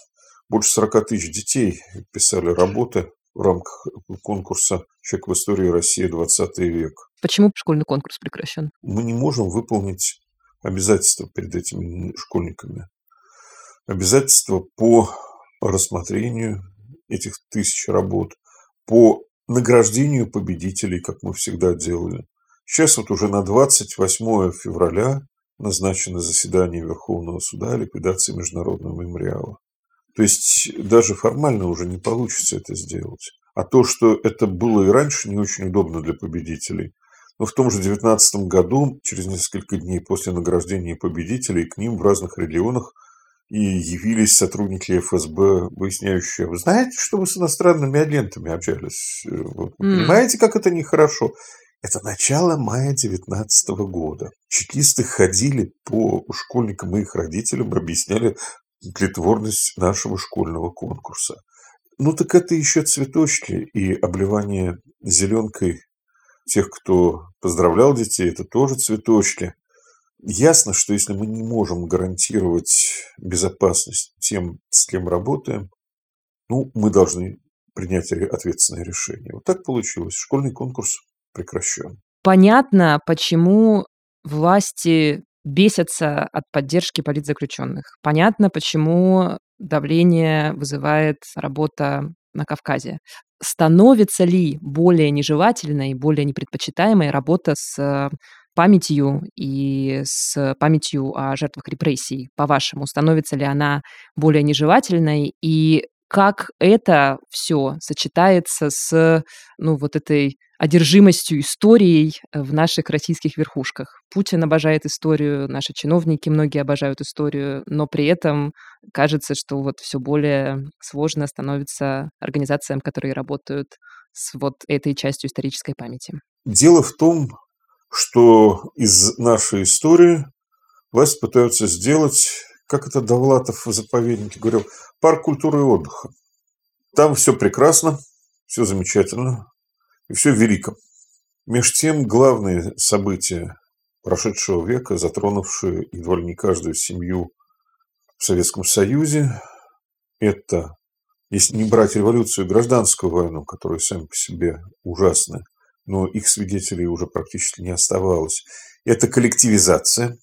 больше 40 тысяч детей писали работы в рамках конкурса «Человек в истории России 20 век». Почему школьный конкурс прекращен? Мы не можем выполнить обязательства перед этими школьниками. Обязательства по рассмотрению этих тысяч работ, по награждению победителей, как мы всегда делали. Сейчас вот уже на 28 февраля назначено заседание Верховного суда о ликвидации Международного мемориала. То есть даже формально уже не получится это сделать. А то, что это было и раньше, не очень удобно для победителей. Но в том же 19 году, через несколько дней после награждения победителей, к ним в разных регионах и явились сотрудники ФСБ, выясняющие, вы знаете, что вы с иностранными агентами общались? Вы понимаете, как это нехорошо? Это начало мая 19 года. Чекисты ходили по школьникам и их родителям, объясняли тлетворность нашего школьного конкурса. Ну так это еще цветочки и обливание зеленкой тех, кто поздравлял детей, это тоже цветочки. Ясно, что если мы не можем гарантировать безопасность тем, с кем работаем, ну, мы должны принять ответственное решение. Вот так получилось. Школьный конкурс прекращен. Понятно, почему власти бесятся от поддержки политзаключенных. Понятно, почему давление вызывает работа на Кавказе. Становится ли более нежелательной, более непредпочитаемой работа с памятью и с памятью о жертвах репрессий, по-вашему? Становится ли она более нежелательной? И как это все сочетается с ну, вот этой одержимостью историей в наших российских верхушках. Путин обожает историю, наши чиновники многие обожают историю, но при этом кажется, что вот все более сложно становится организациям, которые работают с вот этой частью исторической памяти. Дело в том, что из нашей истории власть пытаются сделать, как это Довлатов в заповеднике говорил, парк культуры и отдыха. Там все прекрасно, все замечательно, и все велико. Меж тем, главные события прошедшего века, затронувшие едва ли не каждую семью в Советском Союзе, это, если не брать революцию и гражданскую войну, которые сами по себе ужасны, но их свидетелей уже практически не оставалось, это коллективизация,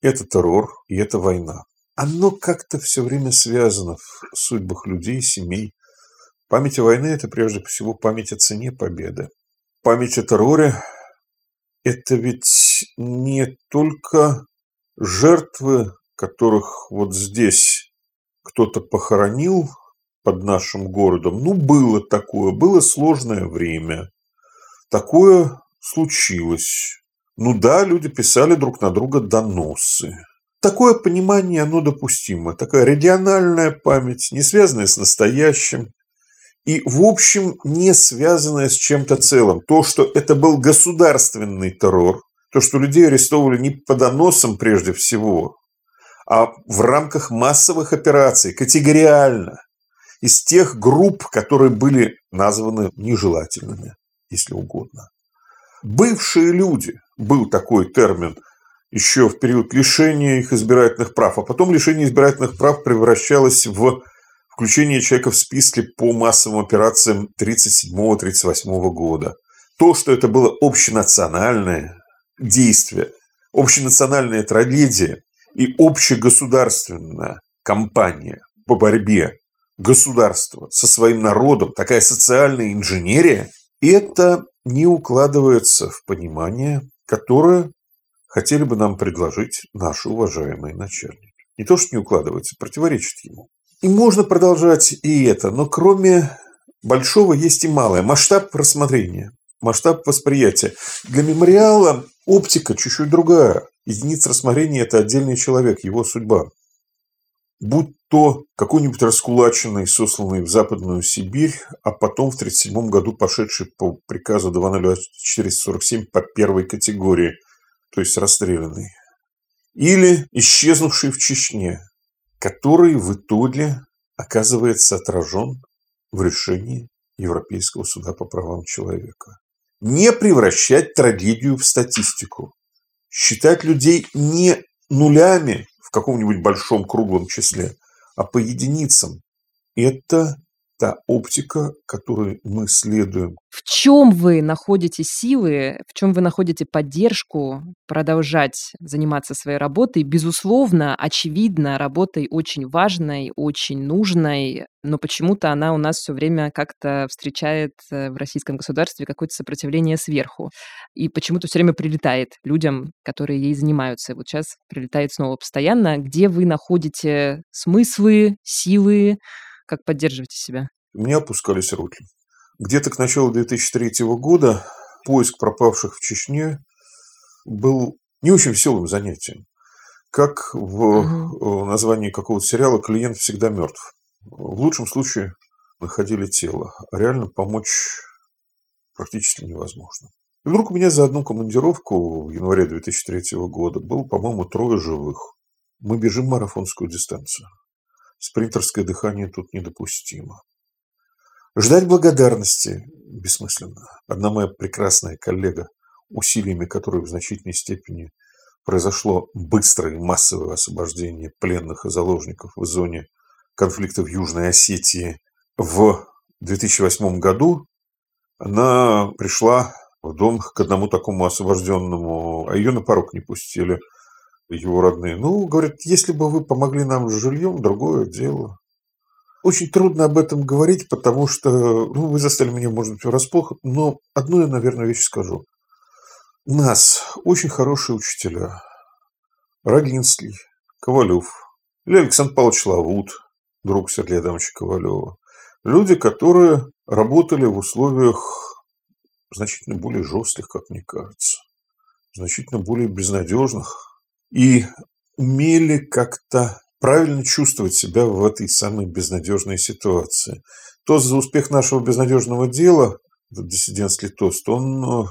это террор и это война. Оно как-то все время связано в судьбах людей, семей, Память о войне – это прежде всего память о цене победы. Память о терроре – это ведь не только жертвы, которых вот здесь кто-то похоронил под нашим городом. Ну, было такое, было сложное время. Такое случилось. Ну да, люди писали друг на друга доносы. Такое понимание, оно допустимо. Такая региональная память, не связанная с настоящим, и, в общем, не связанное с чем-то целым. То, что это был государственный террор, то, что людей арестовывали не по доносам прежде всего, а в рамках массовых операций, категориально, из тех групп, которые были названы нежелательными, если угодно. Бывшие люди, был такой термин, еще в период лишения их избирательных прав, а потом лишение избирательных прав превращалось в включение человека в списки по массовым операциям 1937-1938 года. То, что это было общенациональное действие, общенациональная трагедия и общегосударственная кампания по борьбе государства со своим народом, такая социальная инженерия, это не укладывается в понимание, которое хотели бы нам предложить наши уважаемые начальники. Не то, что не укладывается, противоречит ему. И можно продолжать и это, но кроме большого есть и малое. Масштаб рассмотрения, масштаб восприятия. Для мемориала оптика чуть-чуть другая. Единица рассмотрения – это отдельный человек, его судьба. Будь то какой-нибудь раскулаченный, сосланный в Западную Сибирь, а потом в 1937 году пошедший по приказу 447 по первой категории, то есть расстрелянный. Или исчезнувший в Чечне, который в итоге оказывается отражен в решении Европейского суда по правам человека. Не превращать трагедию в статистику. Считать людей не нулями в каком-нибудь большом круглом числе, а по единицам. Это та оптика, которой мы следуем. В чем вы находите силы, в чем вы находите поддержку продолжать заниматься своей работой? Безусловно, очевидно, работой очень важной, очень нужной, но почему-то она у нас все время как-то встречает э, в российском государстве какое-то сопротивление сверху. И почему-то все время прилетает людям, которые ей занимаются. Вот сейчас прилетает снова постоянно. Где вы находите смыслы, силы, как поддерживаете себя? У меня опускались руки. Где-то к началу 2003 года поиск пропавших в Чечне был не очень веселым занятием. Как в угу. названии какого-то сериала «Клиент всегда мертв». В лучшем случае находили тело, а реально помочь практически невозможно. И вдруг у меня за одну командировку в январе 2003 года было, по-моему, трое живых. Мы бежим марафонскую дистанцию. Спринтерское дыхание тут недопустимо. Ждать благодарности бессмысленно. Одна моя прекрасная коллега, усилиями которой в значительной степени произошло быстрое и массовое освобождение пленных и заложников в зоне конфликта в Южной Осетии в 2008 году, она пришла в дом к одному такому освобожденному, а ее на порог не пустили – его родные. Ну, говорят, если бы вы помогли нам с жильем, другое дело. Очень трудно об этом говорить, потому что, ну, вы застали меня, может быть, врасплох, но одну я, наверное, вещь скажу. У нас очень хорошие учителя. Рогинский, Ковалев, или Александр Павлович Лавут, друг Сергея Адамовича Ковалева. Люди, которые работали в условиях значительно более жестких, как мне кажется, значительно более безнадежных, и умели как-то правильно чувствовать себя в этой самой безнадежной ситуации. То за успех нашего безнадежного дела, диссидентский тост, он э,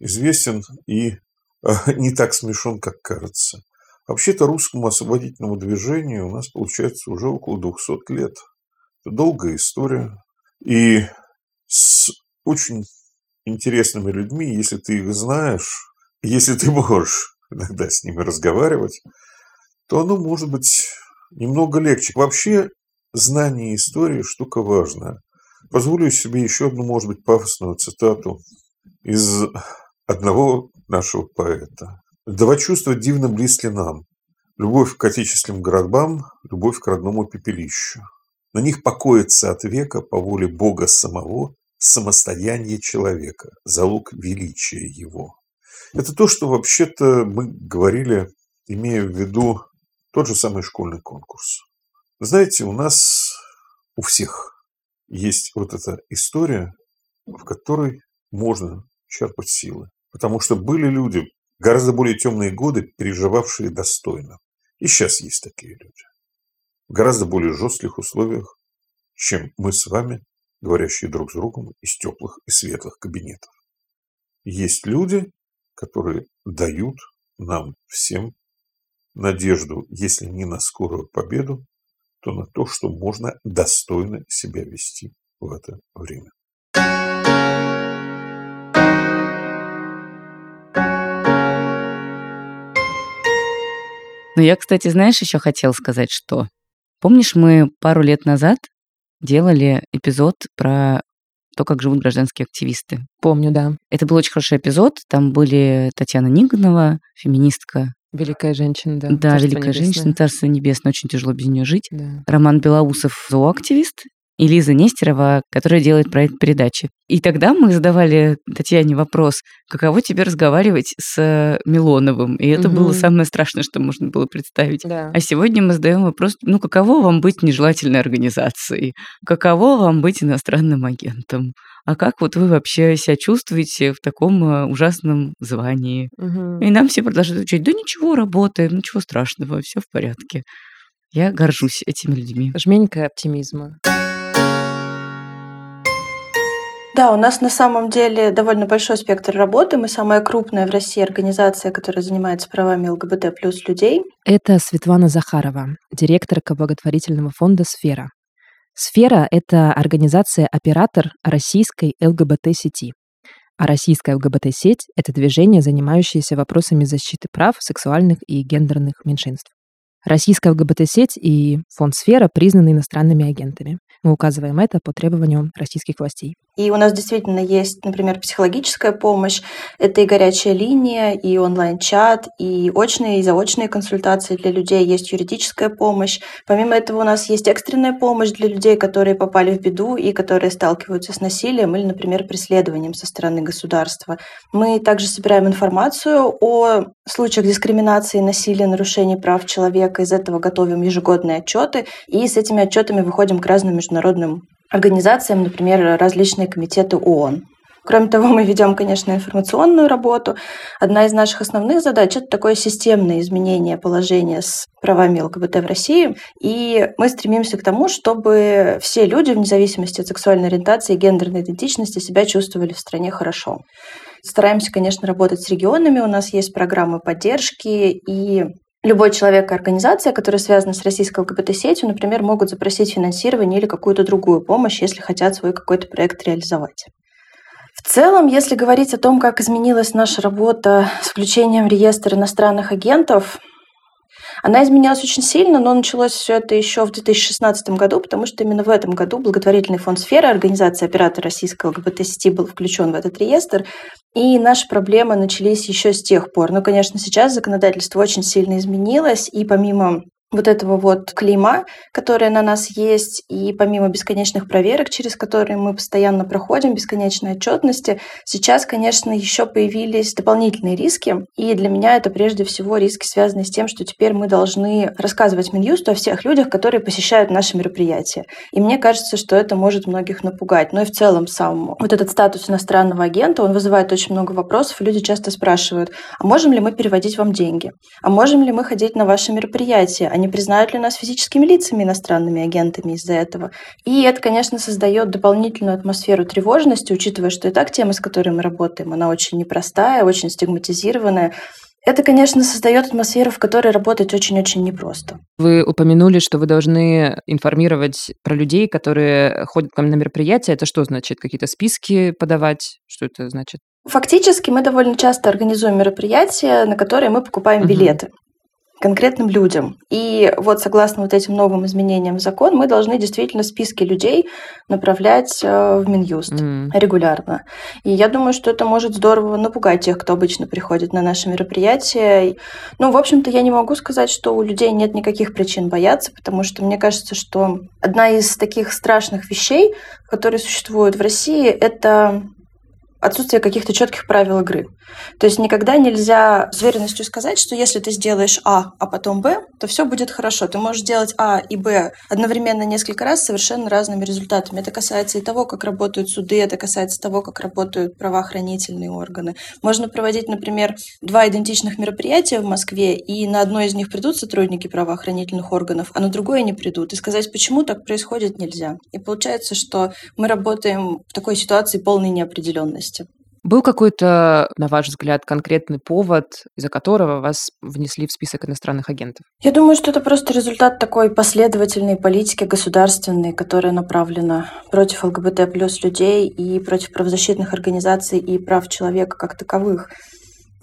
известен и э, не так смешон, как кажется. Вообще-то русскому освободительному движению у нас получается уже около 200 лет. Это долгая история. И с очень интересными людьми, если ты их знаешь, если ты можешь иногда с ними разговаривать, то оно может быть немного легче. Вообще, знание истории – штука важная. Позволю себе еще одну, может быть, пафосную цитату из одного нашего поэта. «Два чувства дивно близки нам. Любовь к отечественным гробам, любовь к родному пепелищу. На них покоится от века по воле Бога самого самостояние человека, залог величия его. Это то, что вообще-то мы говорили, имея в виду тот же самый школьный конкурс. Знаете, у нас у всех есть вот эта история, в которой можно черпать силы. Потому что были люди, гораздо более темные годы, переживавшие достойно. И сейчас есть такие люди. В гораздо более жестких условиях, чем мы с вами, говорящие друг с другом из теплых и светлых кабинетов. Есть люди, которые дают нам всем надежду, если не на скорую победу, то на то, что можно достойно себя вести в это время. Ну, я, кстати, знаешь, еще хотел сказать, что... Помнишь, мы пару лет назад делали эпизод про то, как живут гражданские активисты. Помню, да. Это был очень хороший эпизод. Там были Татьяна Ниганова, феминистка. Великая женщина, да. Да, Царство великая небесное. женщина, Царство Небесное, очень тяжело без нее жить. Да. Роман Белоусов, зооактивист, и Лиза Нестерова, которая делает проект передачи. И тогда мы задавали Татьяне вопрос, каково тебе разговаривать с Милоновым? И это угу. было самое страшное, что можно было представить. Да. А сегодня мы задаем вопрос, ну, каково вам быть нежелательной организацией? Каково вам быть иностранным агентом? А как вот вы вообще себя чувствуете в таком э, ужасном звании? Угу. И нам все продолжают отвечать, да ничего, работаем, ничего страшного, все в порядке. Я горжусь этими людьми. Жменька оптимизма. Да, у нас на самом деле довольно большой спектр работы. Мы самая крупная в России организация, которая занимается правами ЛГБТ плюс людей. Это Светлана Захарова, директорка благотворительного фонда «Сфера». «Сфера» — это организация-оператор российской ЛГБТ-сети. А российская ЛГБТ-сеть — это движение, занимающееся вопросами защиты прав сексуальных и гендерных меньшинств. Российская ЛГБТ-сеть и фонд «Сфера» признаны иностранными агентами. Мы указываем это по требованию российских властей. И у нас действительно есть, например, психологическая помощь. Это и горячая линия, и онлайн-чат, и очные, и заочные консультации для людей. Есть юридическая помощь. Помимо этого у нас есть экстренная помощь для людей, которые попали в беду и которые сталкиваются с насилием или, например, преследованием со стороны государства. Мы также собираем информацию о случаях дискриминации, насилия, нарушений прав человека. Из этого готовим ежегодные отчеты. И с этими отчетами выходим к разным международным организациям, например, различные комитеты ООН. Кроме того, мы ведем, конечно, информационную работу. Одна из наших основных задач – это такое системное изменение положения с правами ЛГБТ в России. И мы стремимся к тому, чтобы все люди, вне зависимости от сексуальной ориентации и гендерной идентичности, себя чувствовали в стране хорошо. Стараемся, конечно, работать с регионами. У нас есть программы поддержки и любой человек и организация, которая связана с российской ЛГБТ-сетью, например, могут запросить финансирование или какую-то другую помощь, если хотят свой какой-то проект реализовать. В целом, если говорить о том, как изменилась наша работа с включением в реестр иностранных агентов, она изменилась очень сильно, но началось все это еще в 2016 году, потому что именно в этом году благотворительный фонд «Сфера», организация оператора российской ЛГБТ-сети, был включен в этот реестр, и наши проблемы начались еще с тех пор. Но, конечно, сейчас законодательство очень сильно изменилось, и помимо вот этого вот клейма, которое на нас есть, и помимо бесконечных проверок, через которые мы постоянно проходим, бесконечной отчетности, сейчас, конечно, еще появились дополнительные риски. И для меня это прежде всего риски, связанные с тем, что теперь мы должны рассказывать Минюсту о всех людях, которые посещают наши мероприятия. И мне кажется, что это может многих напугать. Но и в целом сам вот этот статус иностранного агента, он вызывает очень много вопросов, люди часто спрашивают, а можем ли мы переводить вам деньги? А можем ли мы ходить на ваши мероприятия? А не признают ли нас физическими лицами иностранными агентами из-за этого. И это, конечно, создает дополнительную атмосферу тревожности, учитывая, что и так тема, с которой мы работаем, она очень непростая, очень стигматизированная. Это, конечно, создает атмосферу, в которой работать очень-очень непросто. Вы упомянули, что вы должны информировать про людей, которые ходят к вам на мероприятия. Это что значит? Какие-то списки подавать? Что это значит? Фактически мы довольно часто организуем мероприятия, на которые мы покупаем билеты конкретным людям. И вот согласно вот этим новым изменениям в закон, мы должны действительно списки людей направлять э, в Минюст mm. регулярно. И я думаю, что это может здорово напугать тех, кто обычно приходит на наши мероприятия. Ну, в общем-то, я не могу сказать, что у людей нет никаких причин бояться, потому что мне кажется, что одна из таких страшных вещей, которые существуют в России, это отсутствие каких-то четких правил игры. То есть никогда нельзя с уверенностью сказать, что если ты сделаешь А, а потом Б, то все будет хорошо. Ты можешь делать А и Б одновременно несколько раз с совершенно разными результатами. Это касается и того, как работают суды, это касается того, как работают правоохранительные органы. Можно проводить, например, два идентичных мероприятия в Москве, и на одно из них придут сотрудники правоохранительных органов, а на другое не придут. И сказать, почему так происходит, нельзя. И получается, что мы работаем в такой ситуации полной неопределенности. Был какой-то, на ваш взгляд, конкретный повод, из-за которого вас внесли в список иностранных агентов? Я думаю, что это просто результат такой последовательной политики государственной, которая направлена против ЛГБТ плюс людей и против правозащитных организаций и прав человека как таковых.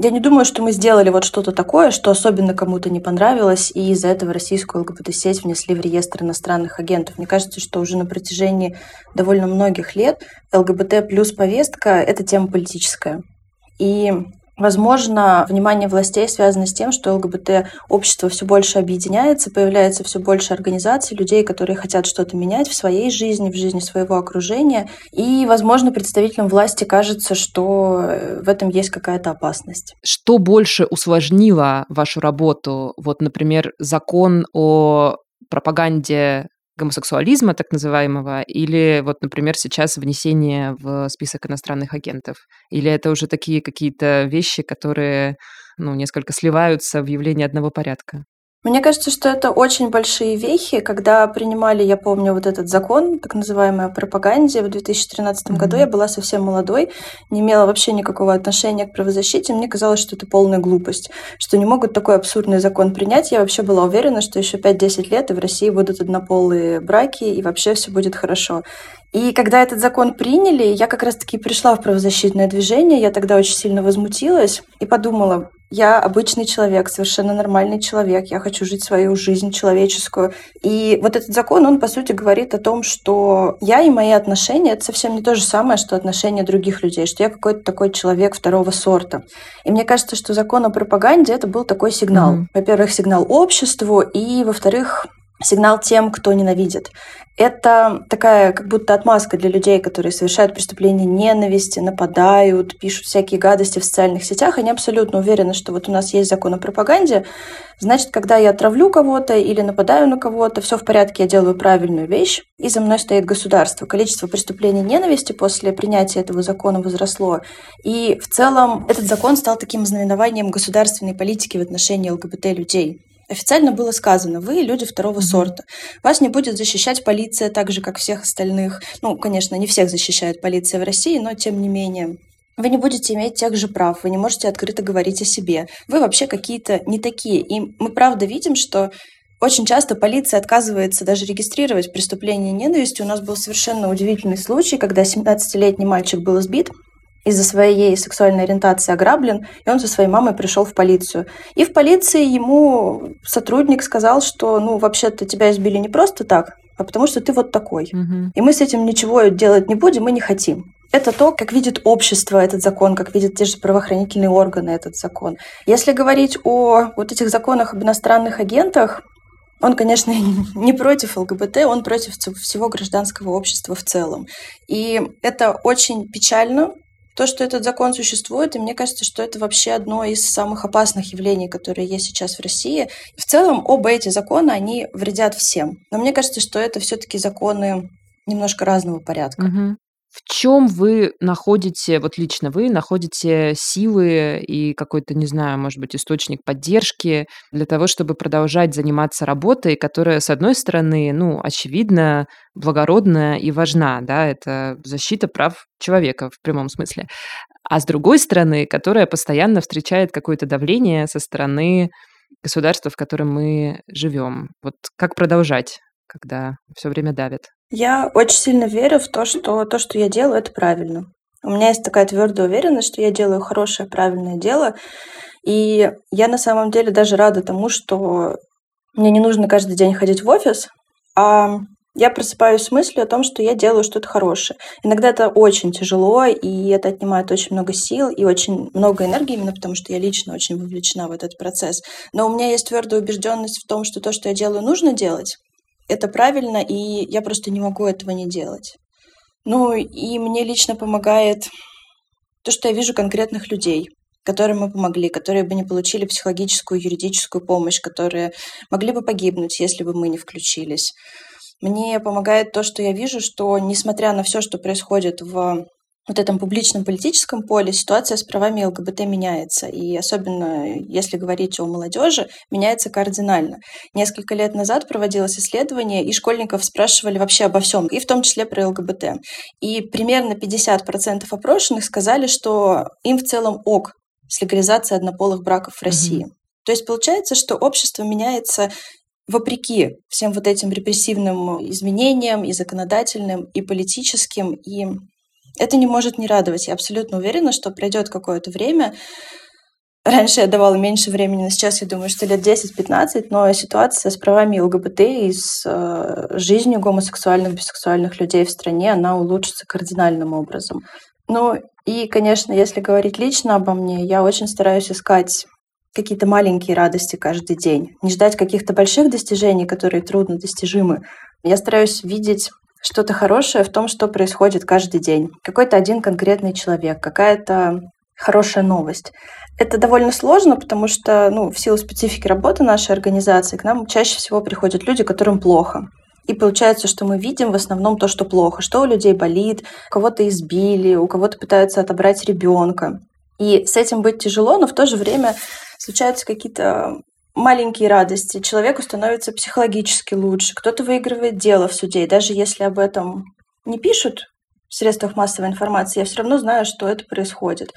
Я не думаю, что мы сделали вот что-то такое, что особенно кому-то не понравилось, и из-за этого российскую ЛГБТ-сеть внесли в реестр иностранных агентов. Мне кажется, что уже на протяжении довольно многих лет ЛГБТ плюс повестка – это тема политическая. И Возможно, внимание властей связано с тем, что ЛГБТ-общество все больше объединяется, появляется все больше организаций, людей, которые хотят что-то менять в своей жизни, в жизни своего окружения. И, возможно, представителям власти кажется, что в этом есть какая-то опасность. Что больше усложнило вашу работу? Вот, например, закон о пропаганде гомосексуализма, так называемого, или вот, например, сейчас внесение в список иностранных агентов? Или это уже такие какие-то вещи, которые ну, несколько сливаются в явление одного порядка? Мне кажется, что это очень большие вехи. Когда принимали, я помню, вот этот закон, так называемый о пропаганде, в 2013 mm-hmm. году я была совсем молодой, не имела вообще никакого отношения к правозащите. Мне казалось, что это полная глупость, что не могут такой абсурдный закон принять. Я вообще была уверена, что еще 5-10 лет и в России будут однополые браки, и вообще все будет хорошо. И когда этот закон приняли, я как раз-таки пришла в правозащитное движение, я тогда очень сильно возмутилась и подумала, я обычный человек, совершенно нормальный человек, я хочу жить свою жизнь человеческую. И вот этот закон, он, по сути, говорит о том, что я и мои отношения — это совсем не то же самое, что отношения других людей, что я какой-то такой человек второго сорта. И мне кажется, что закон о пропаганде — это был такой сигнал. Mm-hmm. Во-первых, сигнал обществу, и, во-вторых, сигнал тем, кто ненавидит. Это такая как будто отмазка для людей, которые совершают преступления ненависти, нападают, пишут всякие гадости в социальных сетях. Они абсолютно уверены, что вот у нас есть закон о пропаганде. Значит, когда я отравлю кого-то или нападаю на кого-то, все в порядке, я делаю правильную вещь, и за мной стоит государство. Количество преступлений ненависти после принятия этого закона возросло. И в целом этот закон стал таким знаменованием государственной политики в отношении ЛГБТ-людей официально было сказано, вы люди второго mm-hmm. сорта. Вас не будет защищать полиция так же, как всех остальных. Ну, конечно, не всех защищает полиция в России, но тем не менее. Вы не будете иметь тех же прав, вы не можете открыто говорить о себе. Вы вообще какие-то не такие. И мы правда видим, что очень часто полиция отказывается даже регистрировать преступление ненависти. У нас был совершенно удивительный случай, когда 17-летний мальчик был избит из-за своей сексуальной ориентации ограблен, и он со своей мамой пришел в полицию. И в полиции ему сотрудник сказал, что, ну, вообще-то тебя избили не просто так, а потому что ты вот такой. Угу. И мы с этим ничего делать не будем, мы не хотим. Это то, как видит общество этот закон, как видят те же правоохранительные органы этот закон. Если говорить о вот этих законах об иностранных агентах, он, конечно, не против ЛГБТ, он против всего гражданского общества в целом. И это очень печально, то, что этот закон существует, и мне кажется, что это вообще одно из самых опасных явлений, которые есть сейчас в России. В целом, оба эти закона, они вредят всем. Но мне кажется, что это все-таки законы немножко разного порядка. Угу. В чем вы находите, вот лично вы находите силы и какой-то, не знаю, может быть, источник поддержки для того, чтобы продолжать заниматься работой, которая, с одной стороны, ну, очевидно, благородная и важна, да, это защита прав человека в прямом смысле, а с другой стороны, которая постоянно встречает какое-то давление со стороны государства, в котором мы живем. Вот как продолжать, когда все время давит? Я очень сильно верю в то, что то, что я делаю, это правильно. У меня есть такая твердая уверенность, что я делаю хорошее, правильное дело. И я на самом деле даже рада тому, что мне не нужно каждый день ходить в офис, а я просыпаюсь с мыслью о том, что я делаю что-то хорошее. Иногда это очень тяжело, и это отнимает очень много сил и очень много энергии, именно потому что я лично очень вовлечена в этот процесс. Но у меня есть твердая убежденность в том, что то, что я делаю, нужно делать это правильно, и я просто не могу этого не делать. Ну, и мне лично помогает то, что я вижу конкретных людей, которым мы помогли, которые бы не получили психологическую, юридическую помощь, которые могли бы погибнуть, если бы мы не включились. Мне помогает то, что я вижу, что несмотря на все, что происходит в вот этом публичном политическом поле ситуация с правами ЛГБТ меняется. И особенно если говорить о молодежи, меняется кардинально. Несколько лет назад проводилось исследование, и школьников спрашивали вообще обо всем, и в том числе про ЛГБТ. И примерно 50% опрошенных сказали, что им в целом ок с легализацией однополых браков в России. Mm-hmm. То есть получается, что общество меняется вопреки всем вот этим репрессивным изменениям и законодательным, и политическим, и это не может не радовать. Я абсолютно уверена, что пройдет какое-то время. Раньше я давала меньше времени, но сейчас я думаю, что лет 10-15, но ситуация с правами ЛГБТ и с э, жизнью гомосексуальных, бисексуальных людей в стране, она улучшится кардинальным образом. Ну и, конечно, если говорить лично обо мне, я очень стараюсь искать какие-то маленькие радости каждый день, не ждать каких-то больших достижений, которые трудно достижимы. Я стараюсь видеть что-то хорошее в том, что происходит каждый день. Какой-то один конкретный человек, какая-то хорошая новость. Это довольно сложно, потому что ну, в силу специфики работы нашей организации к нам чаще всего приходят люди, которым плохо. И получается, что мы видим в основном то, что плохо, что у людей болит, кого-то избили, у кого-то пытаются отобрать ребенка. И с этим быть тяжело, но в то же время случаются какие-то маленькие радости. Человеку становится психологически лучше. Кто-то выигрывает дело в суде. И даже если об этом не пишут в средствах массовой информации, я все равно знаю, что это происходит.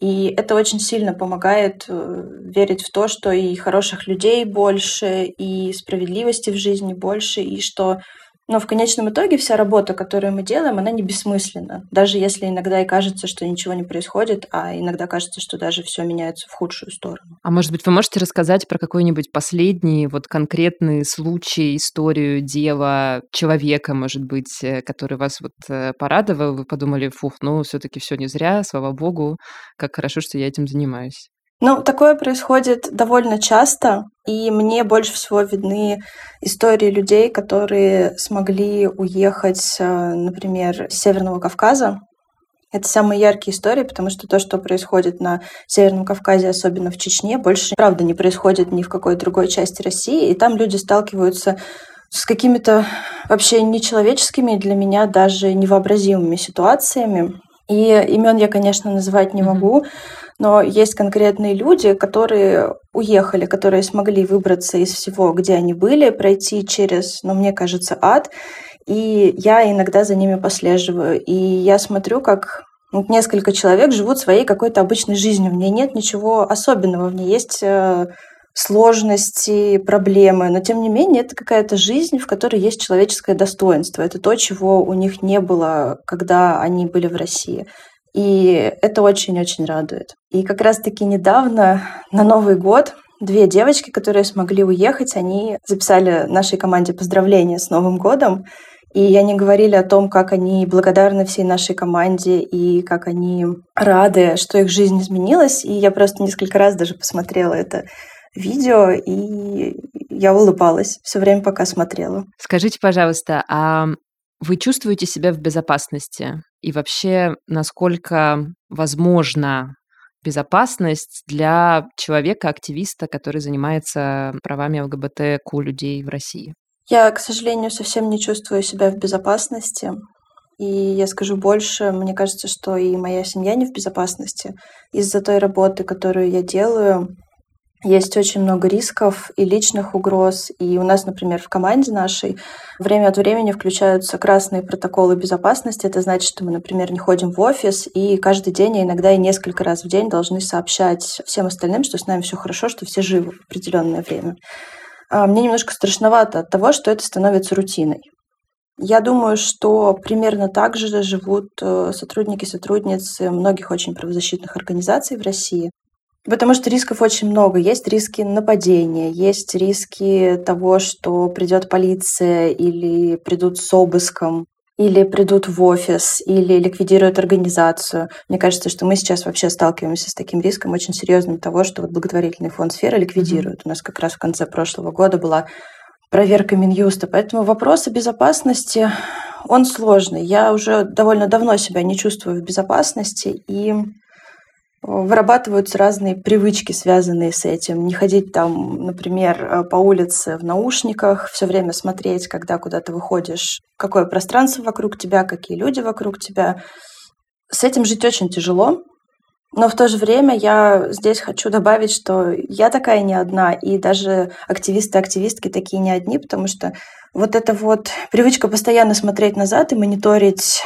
И это очень сильно помогает э, верить в то, что и хороших людей больше, и справедливости в жизни больше, и что Но в конечном итоге вся работа, которую мы делаем, она не бессмысленна. Даже если иногда и кажется, что ничего не происходит, а иногда кажется, что даже все меняется в худшую сторону. А может быть, вы можете рассказать про какой-нибудь последний вот конкретный случай, историю, дело человека, может быть, э, который вас вот э, порадовал, вы подумали, фух, ну все-таки все не зря, слава богу, как хорошо, что я этим занимаюсь. Ну, такое происходит довольно часто, и мне больше всего видны истории людей, которые смогли уехать, э, например, с Северного Кавказа. Это самые яркие истории, потому что то, что происходит на Северном Кавказе, особенно в Чечне, больше, правда, не происходит ни в какой другой части России, и там люди сталкиваются с какими-то вообще нечеловеческими для меня даже невообразимыми ситуациями. И имен я, конечно, называть не могу, но есть конкретные люди, которые уехали, которые смогли выбраться из всего, где они были, пройти через, ну, мне кажется, ад. И я иногда за ними послеживаю. И я смотрю, как ну, несколько человек живут своей какой-то обычной жизнью. В ней нет ничего особенного, в ней есть э, сложности, проблемы, но тем не менее это какая-то жизнь, в которой есть человеческое достоинство. Это то, чего у них не было, когда они были в России. И это очень-очень радует. И как раз-таки недавно, на Новый год, две девочки, которые смогли уехать, они записали нашей команде поздравления с Новым годом. И они говорили о том, как они благодарны всей нашей команде и как они рады, что их жизнь изменилась. И я просто несколько раз даже посмотрела это видео, и я улыбалась все время, пока смотрела. Скажите, пожалуйста, а вы чувствуете себя в безопасности? И вообще, насколько возможна безопасность для человека-активиста, который занимается правами ЛГБТК людей в России? Я, к сожалению, совсем не чувствую себя в безопасности. И я скажу больше, мне кажется, что и моя семья не в безопасности из-за той работы, которую я делаю. Есть очень много рисков и личных угроз. И у нас, например, в команде нашей время от времени включаются красные протоколы безопасности. Это значит, что мы, например, не ходим в офис и каждый день, а иногда и несколько раз в день должны сообщать всем остальным, что с нами все хорошо, что все живы в определенное время. А мне немножко страшновато от того, что это становится рутиной. Я думаю, что примерно так же живут э, сотрудники, сотрудницы многих очень правозащитных организаций в России. Потому что рисков очень много. Есть риски нападения, есть риски того, что придет полиция или придут с обыском, или придут в офис, или ликвидируют организацию. Мне кажется, что мы сейчас вообще сталкиваемся с таким риском очень серьезным того, что вот благотворительный фонд «Сфера» ликвидируют. Mm-hmm. У нас как раз в конце прошлого года была проверка Минюста. Поэтому вопрос о безопасности, он сложный. Я уже довольно давно себя не чувствую в безопасности, и вырабатываются разные привычки, связанные с этим. Не ходить там, например, по улице в наушниках, все время смотреть, когда куда то выходишь, какое пространство вокруг тебя, какие люди вокруг тебя. С этим жить очень тяжело, но в то же время я здесь хочу добавить, что я такая не одна, и даже активисты активистки такие не одни, потому что вот эта вот привычка постоянно смотреть назад и мониторить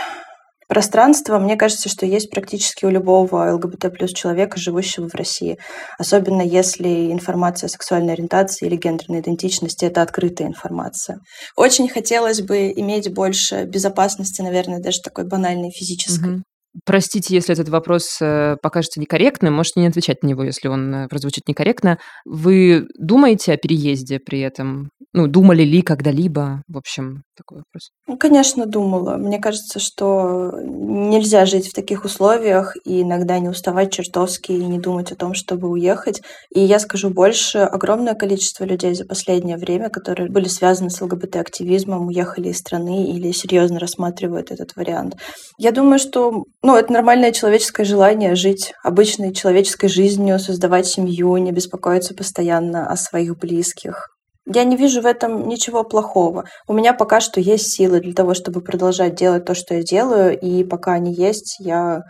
пространство, мне кажется, что есть практически у любого ЛГБТ плюс человека, живущего в России. Особенно если информация о сексуальной ориентации или гендерной идентичности – это открытая информация. Очень хотелось бы иметь больше безопасности, наверное, даже такой банальной физической. Угу. Простите, если этот вопрос э, покажется некорректным, можете не отвечать на него, если он э, прозвучит некорректно. Вы думаете о переезде при этом? Ну, думали ли когда-либо? В общем, такой вопрос. Ну, конечно, думала. Мне кажется, что нельзя жить в таких условиях и иногда не уставать чертовски и не думать о том, чтобы уехать. И я скажу больше, огромное количество людей за последнее время, которые были связаны с ЛГБТ-активизмом, уехали из страны или серьезно рассматривают этот вариант. Я думаю, что ну, это нормальное человеческое желание жить обычной человеческой жизнью, создавать семью, не беспокоиться постоянно о своих близких. Я не вижу в этом ничего плохого. У меня пока что есть силы для того, чтобы продолжать делать то, что я делаю, и пока они есть, я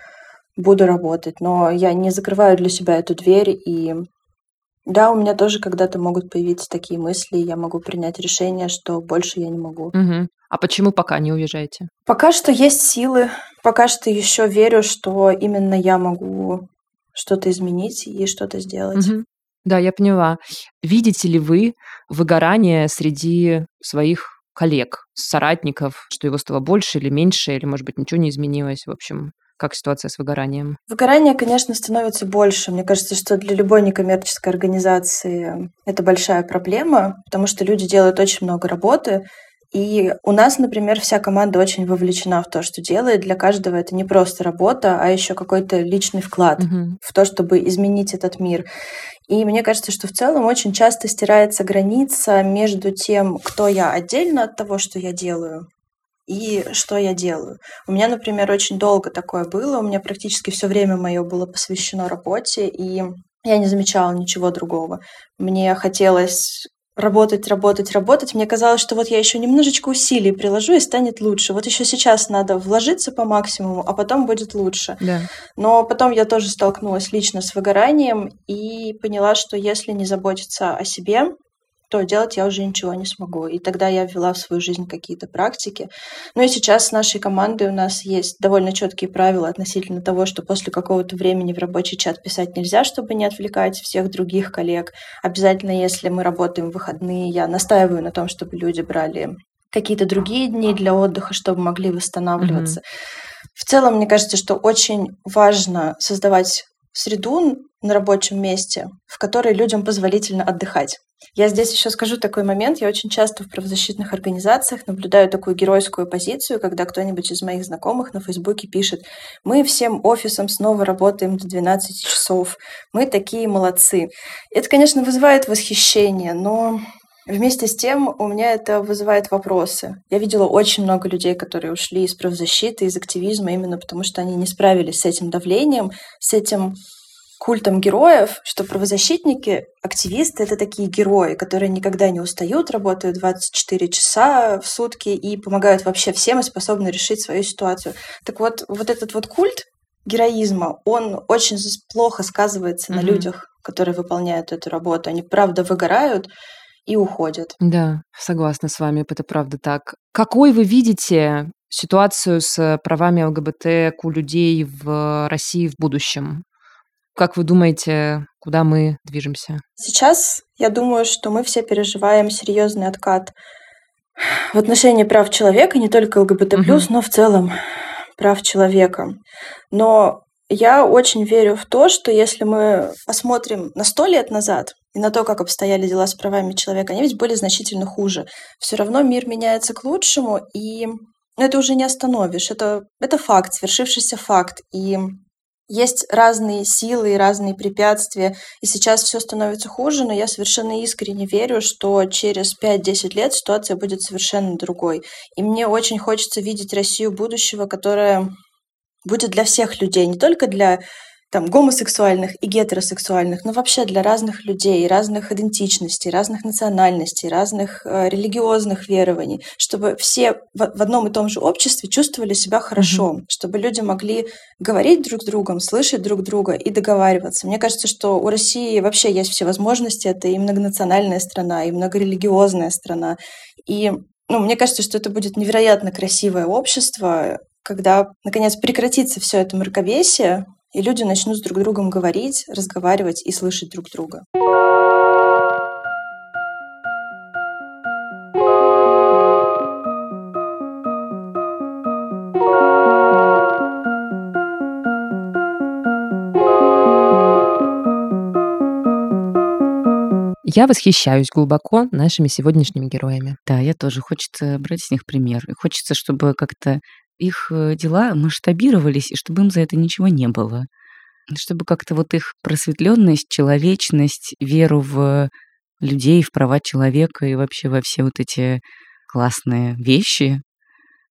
буду работать. Но я не закрываю для себя эту дверь, и да, у меня тоже когда-то могут появиться такие мысли, я могу принять решение, что больше я не могу. Угу. А почему пока не уезжаете? Пока что есть силы, пока что еще верю, что именно я могу что-то изменить и что-то сделать. Угу. Да, я поняла. Видите ли вы выгорание среди своих коллег, соратников, что его стало больше или меньше, или, может быть, ничего не изменилось, в общем, как ситуация с выгоранием? Выгорание, конечно, становится больше. Мне кажется, что для любой некоммерческой организации это большая проблема, потому что люди делают очень много работы, и у нас, например, вся команда очень вовлечена в то, что делает. Для каждого это не просто работа, а еще какой-то личный вклад Мгм. в то, чтобы изменить этот мир. И мне кажется, что в целом очень часто стирается граница между тем, кто я отдельно от того, что я делаю, и что я делаю. У меня, например, очень долго такое было. У меня практически все время мое было посвящено работе, и я не замечала ничего другого. Мне хотелось работать, работать, работать. Мне казалось, что вот я еще немножечко усилий приложу и станет лучше. Вот еще сейчас надо вложиться по максимуму, а потом будет лучше. Да. Но потом я тоже столкнулась лично с выгоранием и поняла, что если не заботиться о себе, то делать я уже ничего не смогу. И тогда я ввела в свою жизнь какие-то практики. Ну и сейчас с нашей командой у нас есть довольно четкие правила относительно того, что после какого-то времени в рабочий чат писать нельзя, чтобы не отвлекать всех других коллег. Обязательно, если мы работаем в выходные, я настаиваю на том, чтобы люди брали какие-то другие дни для отдыха, чтобы могли восстанавливаться. В целом, мне кажется, что очень важно создавать среду на рабочем месте, в которой людям позволительно отдыхать. Я здесь еще скажу такой момент. Я очень часто в правозащитных организациях наблюдаю такую геройскую позицию, когда кто-нибудь из моих знакомых на Фейсбуке пишет, мы всем офисом снова работаем до 12 часов, мы такие молодцы. Это, конечно, вызывает восхищение, но Вместе с тем у меня это вызывает вопросы. Я видела очень много людей, которые ушли из правозащиты, из активизма, именно потому что они не справились с этим давлением, с этим культом героев, что правозащитники, активисты — это такие герои, которые никогда не устают, работают 24 часа в сутки и помогают вообще всем и способны решить свою ситуацию. Так вот, вот этот вот культ героизма, он очень плохо сказывается на Мгм. людях, которые выполняют эту работу. Они, правда, выгорают и уходят. Да, согласна с вами, это правда так. Какой вы видите ситуацию с правами ЛГБТК людей в России в будущем? Как вы думаете, куда мы движемся? Сейчас я думаю, что мы все переживаем серьезный откат в отношении прав человека, не только ЛГБТ+, Мгм. но в целом прав человека. Но я очень верю в то, что если мы посмотрим на сто лет назад и на то, как обстояли дела с правами человека, они ведь были значительно хуже. Все равно мир меняется к лучшему, и ну, это уже не остановишь. Это, это факт, свершившийся факт. И есть разные силы и разные препятствия, и сейчас все становится хуже, но я совершенно искренне верю, что через 5-10 лет ситуация будет совершенно другой. И мне очень хочется видеть Россию будущего, которая будет для всех людей, не только для там, гомосексуальных и гетеросексуальных, но вообще для разных людей, разных идентичностей, разных национальностей, разных э, религиозных верований, чтобы все в, в одном и том же обществе чувствовали себя хорошо, чтобы люди могли говорить друг с другом, слышать друг друга и договариваться. Мне кажется, что у России вообще есть все возможности. Это и многонациональная страна, и многорелигиозная страна. И ну, мне кажется, что это будет невероятно красивое общество, когда, наконец, прекратится все это мракобесие, и люди начнут с друг другом говорить, разговаривать и слышать друг друга. Я восхищаюсь глубоко нашими сегодняшними героями. Да, я тоже. Хочется брать с них пример. И хочется, чтобы как-то их э, дела масштабировались, и чтобы им за это ничего не было. Чтобы как-то вот их просветленность, человечность, веру в людей, в права человека и вообще во все вот эти классные вещи,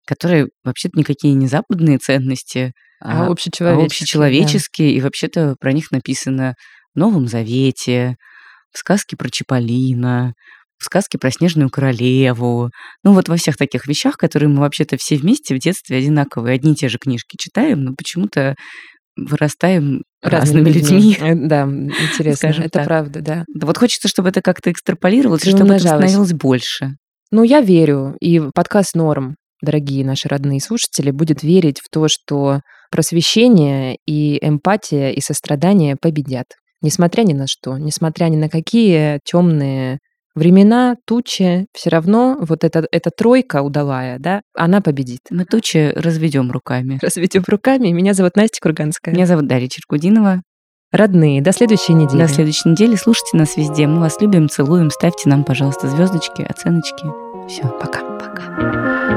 которые вообще-то никакие не западные ценности, А а, общечеловеческие, а общечеловеческие, и вообще-то про них написано в Новом Завете, в сказке про Чиполлино, в сказке про Снежную Королеву. Ну вот во всех таких вещах, которые мы вообще-то все вместе в детстве одинаковые, одни и те же книжки читаем, но почему-то вырастаем разными, людьми. Э, Да, интересно. Скажем это так. правда, да. Да вот хочется, чтобы это как-то экстраполировалось, и чтобы это становилось больше. Ну, я верю, и подкаст «Норм», дорогие наши родные слушатели, будет верить в то, что просвещение и эмпатия и сострадание победят. Несмотря ни на что, несмотря ни на какие темные времена, тучи, все равно вот эта, эта тройка удалая, да, она победит. Мы тучи разведем руками. Разведем руками. Меня зовут Настя Курганская. Меня зовут Дарья Черкудинова. Родные, до следующей недели. До следующей недели. Слушайте нас везде. Мы вас любим, целуем. Ставьте нам, пожалуйста, звездочки, оценочки. Все, пока. Пока.